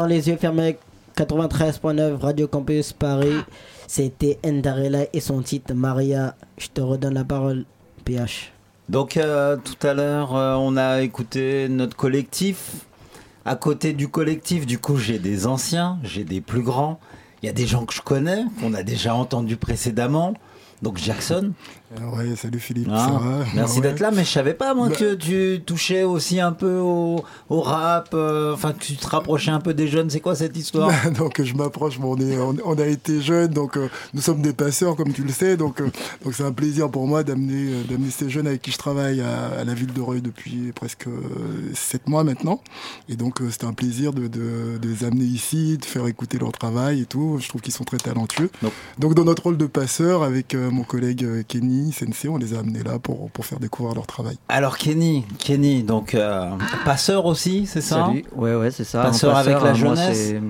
les yeux fermés, 93.9 Radio Campus Paris. C'était Endarella et son titre Maria. Je te redonne la parole, PH. Donc euh, tout à l'heure, euh, on a écouté notre collectif. À côté du collectif, du coup, j'ai des anciens, j'ai des plus grands. Il y a des gens que je connais, qu'on a déjà entendus précédemment. Donc Jackson. Ouais, salut Philippe, Hein, ça va? Merci Ouais. d'être là, mais je savais pas moi Bah- que tu touchais aussi un peu au, au rap, euh, enfin que tu te rapprochais un peu des jeunes. C'est quoi cette histoire? Donc je m'approche, bon, on, est- on- on a été jeunes, donc euh, nous sommes des passeurs comme tu le sais, donc euh, donc c'est un plaisir pour moi d'amener euh, d'amener ces jeunes avec qui je travaille à, à la ville de Reuil depuis presque euh, sept mois maintenant, et donc euh, c'était un plaisir de, de- de les amener ici, de faire écouter leur travail et tout. Je trouve qu'ils sont très talentueux. Donc dans notre rôle de passeur avec mon collègue euh, Kenny Sensei, on les a amenés là pour pour faire découvrir leur travail. Alors Kenny, Kenny, donc euh, passeur aussi, c'est ça Salut. Ouais, ouais, c'est ça. Passeur avec la euh, moi, jeunesse. c'est-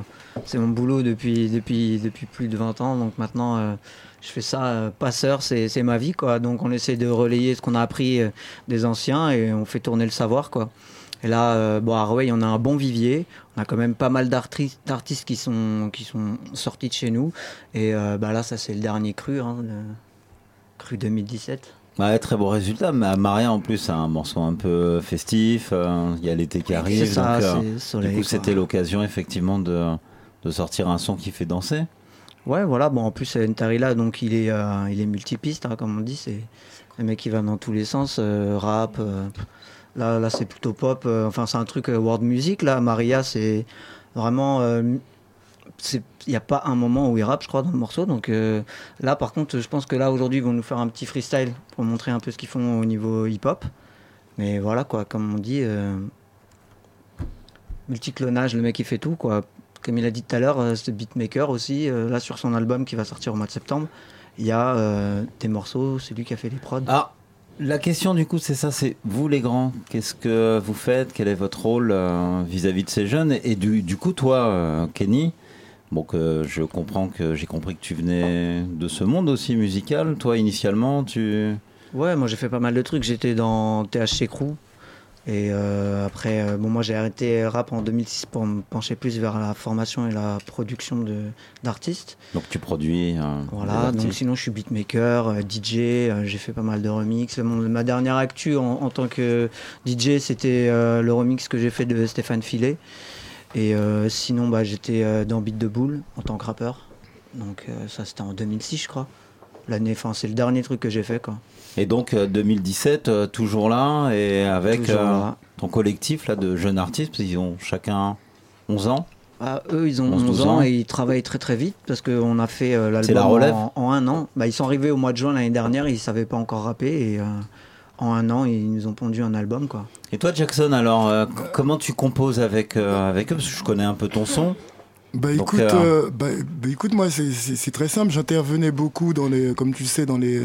C'est mon boulot depuis, depuis, depuis plus de 20 ans. Donc maintenant, euh, je fais ça. euh, passeur, c'est c'est ma vie. Quoi. Donc on essaie de relayer ce qu'on a appris des anciens et on fait tourner le savoir. Quoi. Et là, euh, bon, à Rueil, on a un bon vivier. On a quand même pas mal d'artistes d'artistes qui sont, qui sont sortis de chez nous. Et euh, bah, là, ça, c'est le dernier cru, hein, le cru 2017. Ouais, très beau résultat. Mais Maria, en plus, c'est un morceau un peu festif. euh, Il y a l'été qui arrive. Ça, donc, euh, soleil, du coup, c'était l'occasion, effectivement, de, de sortir un son qui fait danser. Ouais, voilà. Bon, en plus, Ntarila, donc il est, euh, il est multipiste, hein, comme on dit. C'est un mec qui va dans tous les sens, rap. là, là, c'est plutôt pop. enfin, c'est un truc world music. Là, Maria, c'est vraiment. Il n'y a pas un moment où il rappe, je crois, dans le morceau. Donc euh, là, par contre, je pense que là, aujourd'hui, ils vont nous faire un petit freestyle pour montrer un peu ce qu'ils font au niveau hip-hop. Mais voilà, quoi, comme on dit, euh, multiclonage, le mec il fait tout, quoi. Comme il a dit tout à l'heure, euh, ce beatmaker aussi, euh, là sur son album qui va sortir au mois de septembre, il y a des morceaux, c'est lui qui a fait les prods. Ah, la question du coup, c'est ça, c'est vous les grands, qu'est-ce que vous faites? Quel est votre rôle vis-à-vis de ces jeunes? Et du, coup, toi, Kenny, que je comprends que j'ai compris que tu venais de ce monde aussi musical. Toi, initialement, tu... Ouais, moi j'ai fait pas mal de trucs. J'étais dans THC Crew. Et euh, après, euh, bon, moi j'ai arrêté rap en 2006 pour me pencher plus vers la formation et la production d'artistes. Donc tu produis. euh, des Voilà, donc sinon je suis beatmaker, euh, DJ, j'ai fait pas mal de remix. Mon- ma dernière actu en, en tant que DJ, c'était le remix que j'ai fait de Stéphane Filet. Et euh, sinon, bah, j'étais euh, dans Beat de Boule en tant que rappeur. Donc euh, ça, c'était en 2006, je crois. L'année, enfin, c'est le dernier truc que j'ai fait, quoi. Et donc euh, 2017, euh, toujours là, et avec là. ton collectif là, de jeunes artistes, parce qu'ils ont chacun 11 ans. Ah, eux, ils ont 11, 11 12 ans et ils travaillent très très vite parce qu'on a fait euh, C'est la l'album relève en, en un an. Bah, ils sont arrivés au mois de juin l'année dernière, ils savaient pas encore rapper et euh, en un an, ils nous ont pondu un album, quoi. Et toi, Jackson, alors, euh, comment tu composes avec, euh, avec eux? Parce que je connais un peu ton son. Bah écoute, euh, euh, bah, bah, écoute, moi c'est- très simple. J'intervenais beaucoup dans les, comme tu le sais, dans les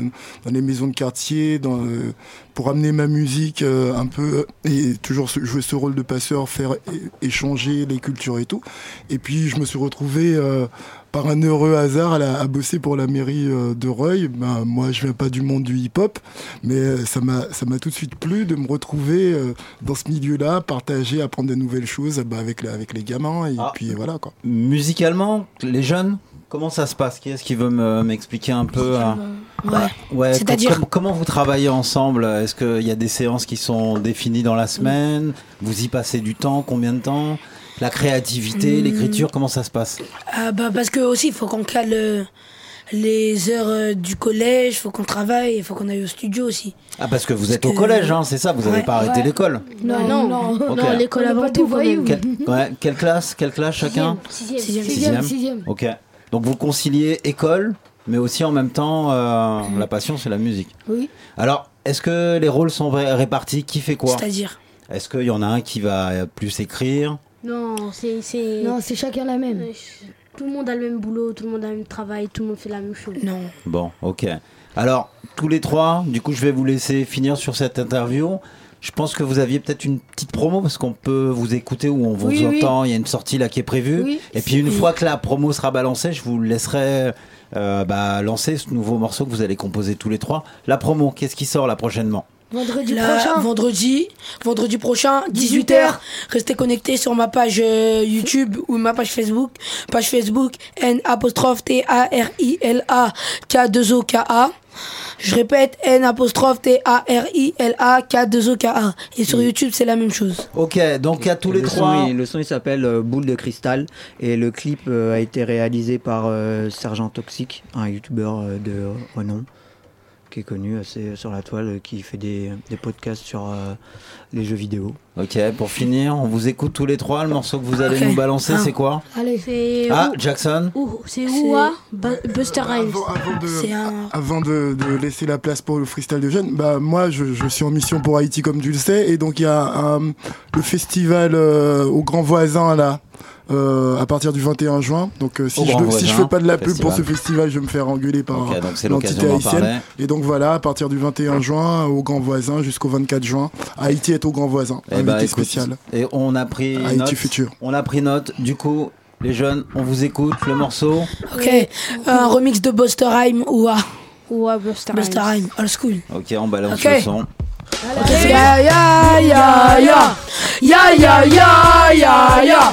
dans les maisons de quartier, dans, euh, pour amener ma musique euh, un peu euh, et toujours jouer ce rôle de passeur, faire échanger les cultures et tout. Et puis je me suis retrouvé euh, par un heureux hasard la- à bosser pour la mairie euh, de Reuil. Ben, moi, je viens pas du monde du hip-hop, mais euh, ça m'a ça m'a tout de suite plu de me retrouver euh, dans ce milieu-là, partager, apprendre de nouvelles choses bah, avec la- avec les gamins et Ah. puis voilà quoi. Musicalement, les jeunes, comment ça se passe? Qui est-ce qui veut me- m'expliquer un peu euh, Ouais. ouais, C'est-à-dire- com- comment vous travaillez ensemble? Est-ce qu'il y a des séances qui sont définies dans la semaine? Vous y passez du temps? Combien de temps? La créativité, Hmm. l'écriture, comment ça se passe Ah bah parce que aussi il faut qu'on cale euh, les heures euh, du collège, il faut qu'on travaille, il faut qu'on aille au studio aussi. Ah, parce que vous êtes au collège, hein, c'est ça Vous n'avez Ouais. pas arrêté Ouais. l'école Non, non, non, Ok. non, l'école avant tout, voyous. Quelle, ouais, quelle classe Quelle classe chacun Sixième, Sixième. sixième, sixième. Ok. Donc vous conciliez école, mais aussi en même temps, euh, la passion, c'est la musique. Oui. Alors, est-ce que les rôles sont ré- répartis? Qui fait quoi? C'est-à-dire? Est-ce qu'il y en a un qui va plus écrire? Non, c'est. c'est- Non, c'est chacun la même. Tout le monde a le même boulot, tout le monde a le même travail, tout le monde fait la même chose. Non. Bon, ok. Alors, tous les trois, du coup, je vais vous laisser finir sur cette interview. Je pense que vous aviez peut-être une petite promo parce qu'on peut vous écouter ou on vous Oui, oui. entend. Il y a une sortie là qui est prévue. Oui. Et puis une Oui. fois que la promo sera balancée, je vous laisserai euh, bah, lancer ce nouveau morceau que vous allez composer tous les trois. La promo, qu'est-ce qui sort là prochainement? Vendredi Là, prochain. Vendredi, vendredi prochain, 18h. 18h. Restez connectés sur ma page euh, YouTube ou ma page Facebook. Page Facebook N apostrophe T A R I L A K 2 O K A. Je répète N apostrophe T A R I L A K 2 O K A. Et sur YouTube, c'est la même chose. Ok, donc à tous les le trois. Son, il- le son il s'appelle euh, Boule de cristal et le clip euh, a été réalisé par euh, Sergent Toxic, un youtubeur euh, de renom qui est connu assez sur la toile, euh, qui fait des, des podcasts sur euh, les jeux vidéo. Ok, pour finir, on vous écoute tous les trois. Le morceau que vous allez nous balancer, Ah. c'est quoi Allez, c'est. Ah, Ou- Jackson C'est Oua, Bu- Buster Rhymes. C'est un. Avant de, de laisser la place pour le freestyle de jeunes, bah moi je, je suis en mission pour Haïti comme tu le sais et donc il y a un- le festival euh, au Grand Voisin là. Euh, à partir du 21 juin. Donc euh, si, je, si je fais pas de la pub pour ce festival. je vais me faire engueuler par l'entité haïtienne. Et donc voilà, à partir du 21 juin au Grand Voisin jusqu'au 24 juin, Haïti est au Grand Voisin. Eh invité ben, écoute, spécial. Et on a pris Haïti note. futur. On a pris note. Du coup, les jeunes, on vous écoute. Le morceau. Ok. Un remix de Buster Rhyme ou à Oua, Buster Buster Rhymes. Rhyme, old school. Ok, on balance Ok. le son. Ya ya ya ya ya ya ya ya ya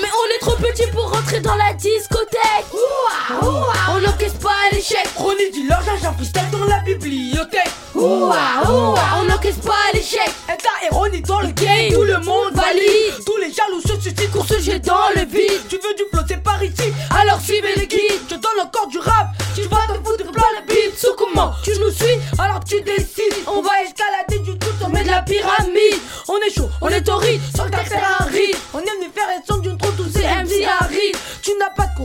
dans la discothèque Ouah, ouah, on n'encaisse pas l'échec Ronnie dit leur j'en freestyle dans la bibliothèque Ouah, ouah, on n'encaisse pas l'échec Et ta Ronnie dans le game, tout le monde valide. Tous les jaloux se suscitent pour se jeter dans le vide. Tu veux du flow, c'est par ici. Alors suivez les guides. Je donne encore du rap. Tu vas te foutre plein le bide. Sous comment tu nous suis Alors tu décides. On va escalader du tout au sommet de la pyramide. On est chaud, on est torride. Sans le ride. On aime nous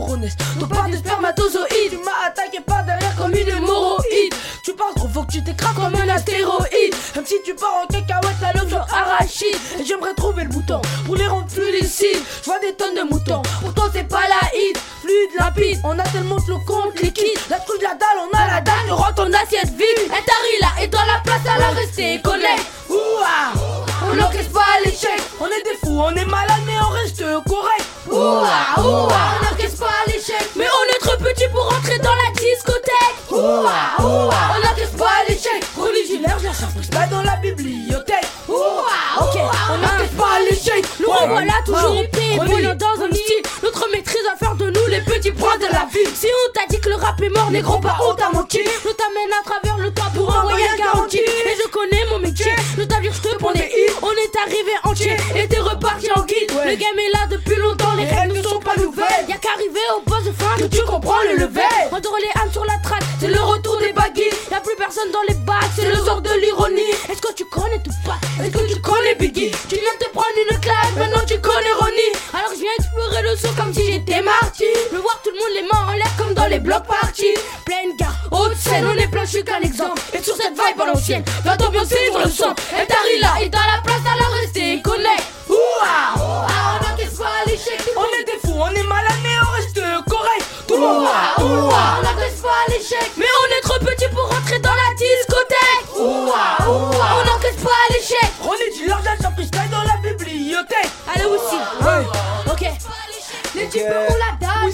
pas couronnes, ton pas de spermatozoïde. Tu m'as attaqué par derrière comme une hémorroïde. Tu penses trop faut que tu t'écrases comme un astéroïde. Même si tu pars en cacahuète, la love arachide. Et j'aimerais trouver le bouton pour les rendre plus licides. Je vois des tonnes de moutons, pourtant c'est pas la hit. Fluide, rapide, on a tellement de compte liquide. La truc de la dalle, on a la dalle, tu rentres ton assiette vide. Et t'arrives là, et dans la place, alors restez connect. Ouah, on n'encaisse pas l'échec. On est des fous, on est malade, mais on reste correct. Ouah, ouah, on n'encaisse pas Ouah, ouah, on n'encaisse pas l'échec. Religionnaire, j'ai un freestyle dans la bibliothèque. Ouah, ok, on n'encaisse pas l'échec. Nous revoilà toujours épais, voyons dans un style. Notre maîtrise va faire de nous les petits points de la vie. Si on t'a dit que le rap est mort, négro, pas on t'a menti. Je t'amène à travers le temps pour un voyage garanti. Et je connais mon On est arrivé entier et t'es reparti en guide. Le game est là depuis longtemps, les règles ne sont pas nouvelles. Y'a qu'arriver au boss de fin que tu comprends le level. Endors les âmes sur la track, c'est le retour des baguilles. Y'a plus personne dans les bacs, c'est le sort de l'ironie. Est-ce que tu connais tout pas? Est-ce que tu connais Biggie? Tu viens de te prendre une claque, maintenant tu connais Ronnie. Alors je viens explorer le son comme si j'étais Marty. Je veux voir tout le monde les mains en l'air comme dans les blocs parties. Pleine scène, on est plein, je suis qu'un exemple. Et sur cette vibe à l'ancienne, va t'ambiancer sur le son. Et là, et dans la place, alors restez connect. Ouah, ouah, on n'encaisse pas l'échec. On est des fous, on est malades, mais on reste correct. Tout le monde, ouah, ouah, on n'encaisse pas l'échec. Mais on est trop petit pour rentrer dans la discothèque. Ouah, ouah, on n'encaisse pas l'échec. On est du large à freestyle dans la bibliothèque. Allez aussi, ok. Les types ont la dalle,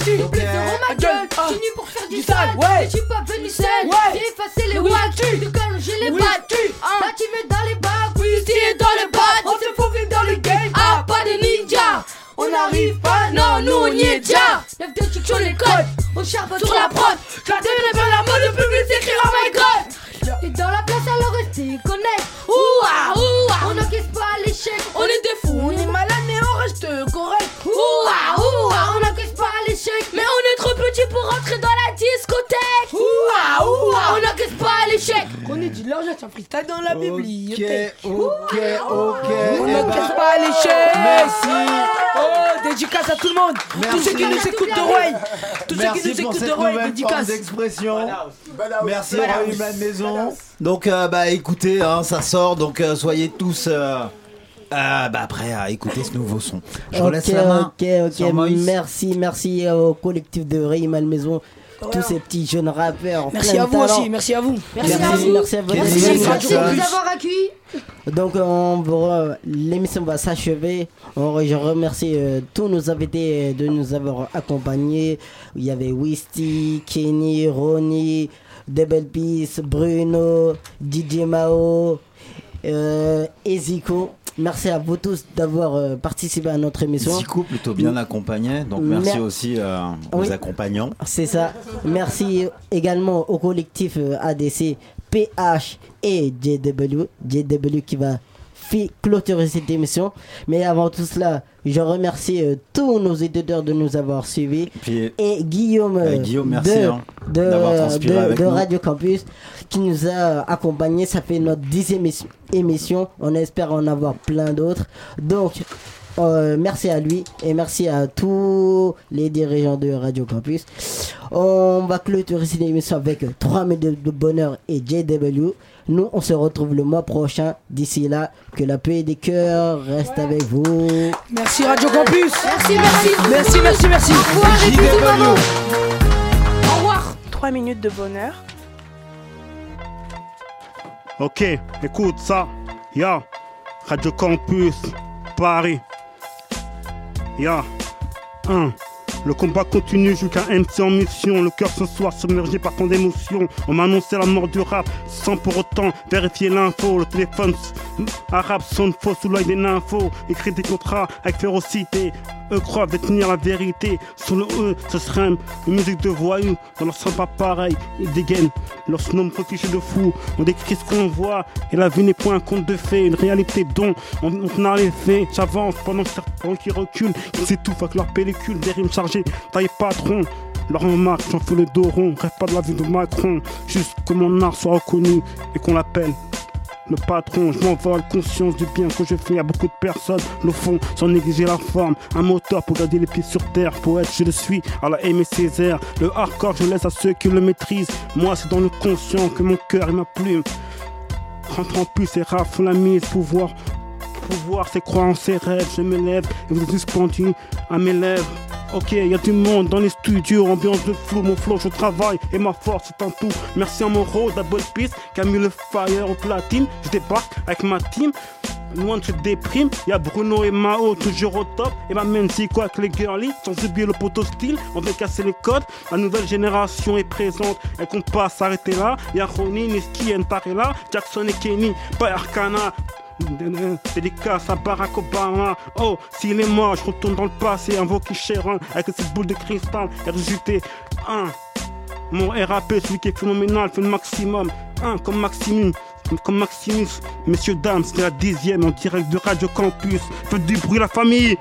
du sale, les types pas venus seuls. Viens effacer les wags, de calmer les battus. La team est dans les bacs, oui, ici est dans le bad. On se faufile dans le game, ah, pas de ninja. On n'arrive pas, non, nous on y est déjà. Lève de sur les codes, on charbonne sur la prod. La télé bien la mode, on n'encaisse pas l'échec. On est du large à freestyle dans la bibliothèque. Ok, ok. On Eh n'encaisse pas l'échec. Merci. Oh, dédicace à tout le monde. Tous ceux qui nous écoutent de Roy. Tous ceux qui nous écoutent de Roy, dédicace. d'expression. Merci. Raoul la maison. Donc euh, bah écoutez, hein, ça sort, donc euh, soyez tous euh, bah, prêts à écouter ce nouveau son. Je vous Ok, laisse la main. ok, ok. sur Moïse. Merci, merci au collectif de Ray Malmaison. Tous ces petits jeunes rappeurs. Merci à vous talent. aussi, merci à vous. Merci, merci, merci à vous. Merci, Merci, merci de nous avoir accueillis. Donc l'émission va s'achever. Je remercie euh, tous nos invités euh, de nous avoir accompagnés. Il y avait Wisty, Kenny, Ronnie, Double Peace, Bruno, DJ Mao, euh, Zico. Merci à vous tous d'avoir euh, participé à notre émission. Zico plutôt bien accompagné, donc merci Mer- aussi euh, aux Oui. accompagnants. C'est ça. Merci également au collectif euh, ADC, PH et JW. JW qui va clôturer cette émission. Mais avant tout cela, je remercie euh, tous nos éditeurs de nous avoir suivis. Puis- et Guillaume, euh, Guillaume, merci, de, hein, de, de- de. Radio Campus qui nous a accompagnés. Ça fait notre dixième émission- émission. On espère en avoir plein d'autres. Donc, euh, merci à lui et merci à tous les dirigeants de Radio Campus. On va clôturer cette émission avec 3 minutes de bonheur et JW. Nous, on se retrouve le mois prochain. D'ici là, que la paix des cœurs reste avec vous. Merci Radio Campus. Merci, merci. Merci, merci, merci. Au revoir et bisous, maman. Au revoir. 3 minutes de bonheur. Ok, écoute ça. Ya, Radio Campus, Paris. Ya, 1. Le combat continue jusqu'à MC en mission. Le cœur ce soir submergé par tant d'émotions. On m'a annoncé la mort du rap sans pour autant vérifier l'info. Le téléphone arabe sonne faux sous l'œil des nymphos. Écrit des contrats avec férocité. Eux croient détenir la vérité. Selon eux, ce serait une musique de voyous. Dans leur sens pas pareil, ils dégainent. Leurs nombreux clichés de fous. On décrit ce qu'on voit. Et la vie n'est point un conte de fées. Une réalité dont on, on a les faits. J'avance pendant certains qui reculent. Ils s'étouffent avec leur pellicule. Des rimes chargées. Taille patron. Leur remarque, j'en fais le dos rond. Rêve pas de la vie de Macron. Juste que mon art soit reconnu et qu'on l'appelle le patron, je m'envole, conscience du bien que je fais à beaucoup de personnes. Le fond, sans négliger la forme. Un moteur pour garder les pieds sur terre. Poète, je le suis à la Aimé Césaire. Le hardcore, je laisse à ceux qui le maîtrisent. Moi, c'est dans le conscient que mon cœur et ma plume rentrent en plus et rafle la mise. Pouvoir, pouvoir, c'est croire en ses rêves. Je m'élève et vous êtes suspendu à mes lèvres. Ok, y a du monde dans les studios, ambiance de flou, mon flow, je travaille et ma force c'est en tout. Merci à mon rose, Double Peace, qui a mis le fire au platine. Je débarque avec ma team. Loin de se déprime, y a Bruno et Mao toujours au top. Et ma Menzi quoi avec les girlies, sans oublier le poteau style, on vient casser les codes. La nouvelle génération est présente, et qu'on pas s'arrêter là. Y a Ronnie, Niski, Ntarela, Jackson et Kenny, pas Arcana. Dédicace à Barack Obama. Oh, s'il est mort, je retourne dans le passé, invoqué Sharon avec cette boule de cristal. RJT 1. Mon RAP, celui qui est phénoménal, fait le maximum. 1 comme Maximus. Comme Maximus, messieurs, dames, c'est la dixième en direct de Radio Campus. Faites du bruit, la famille!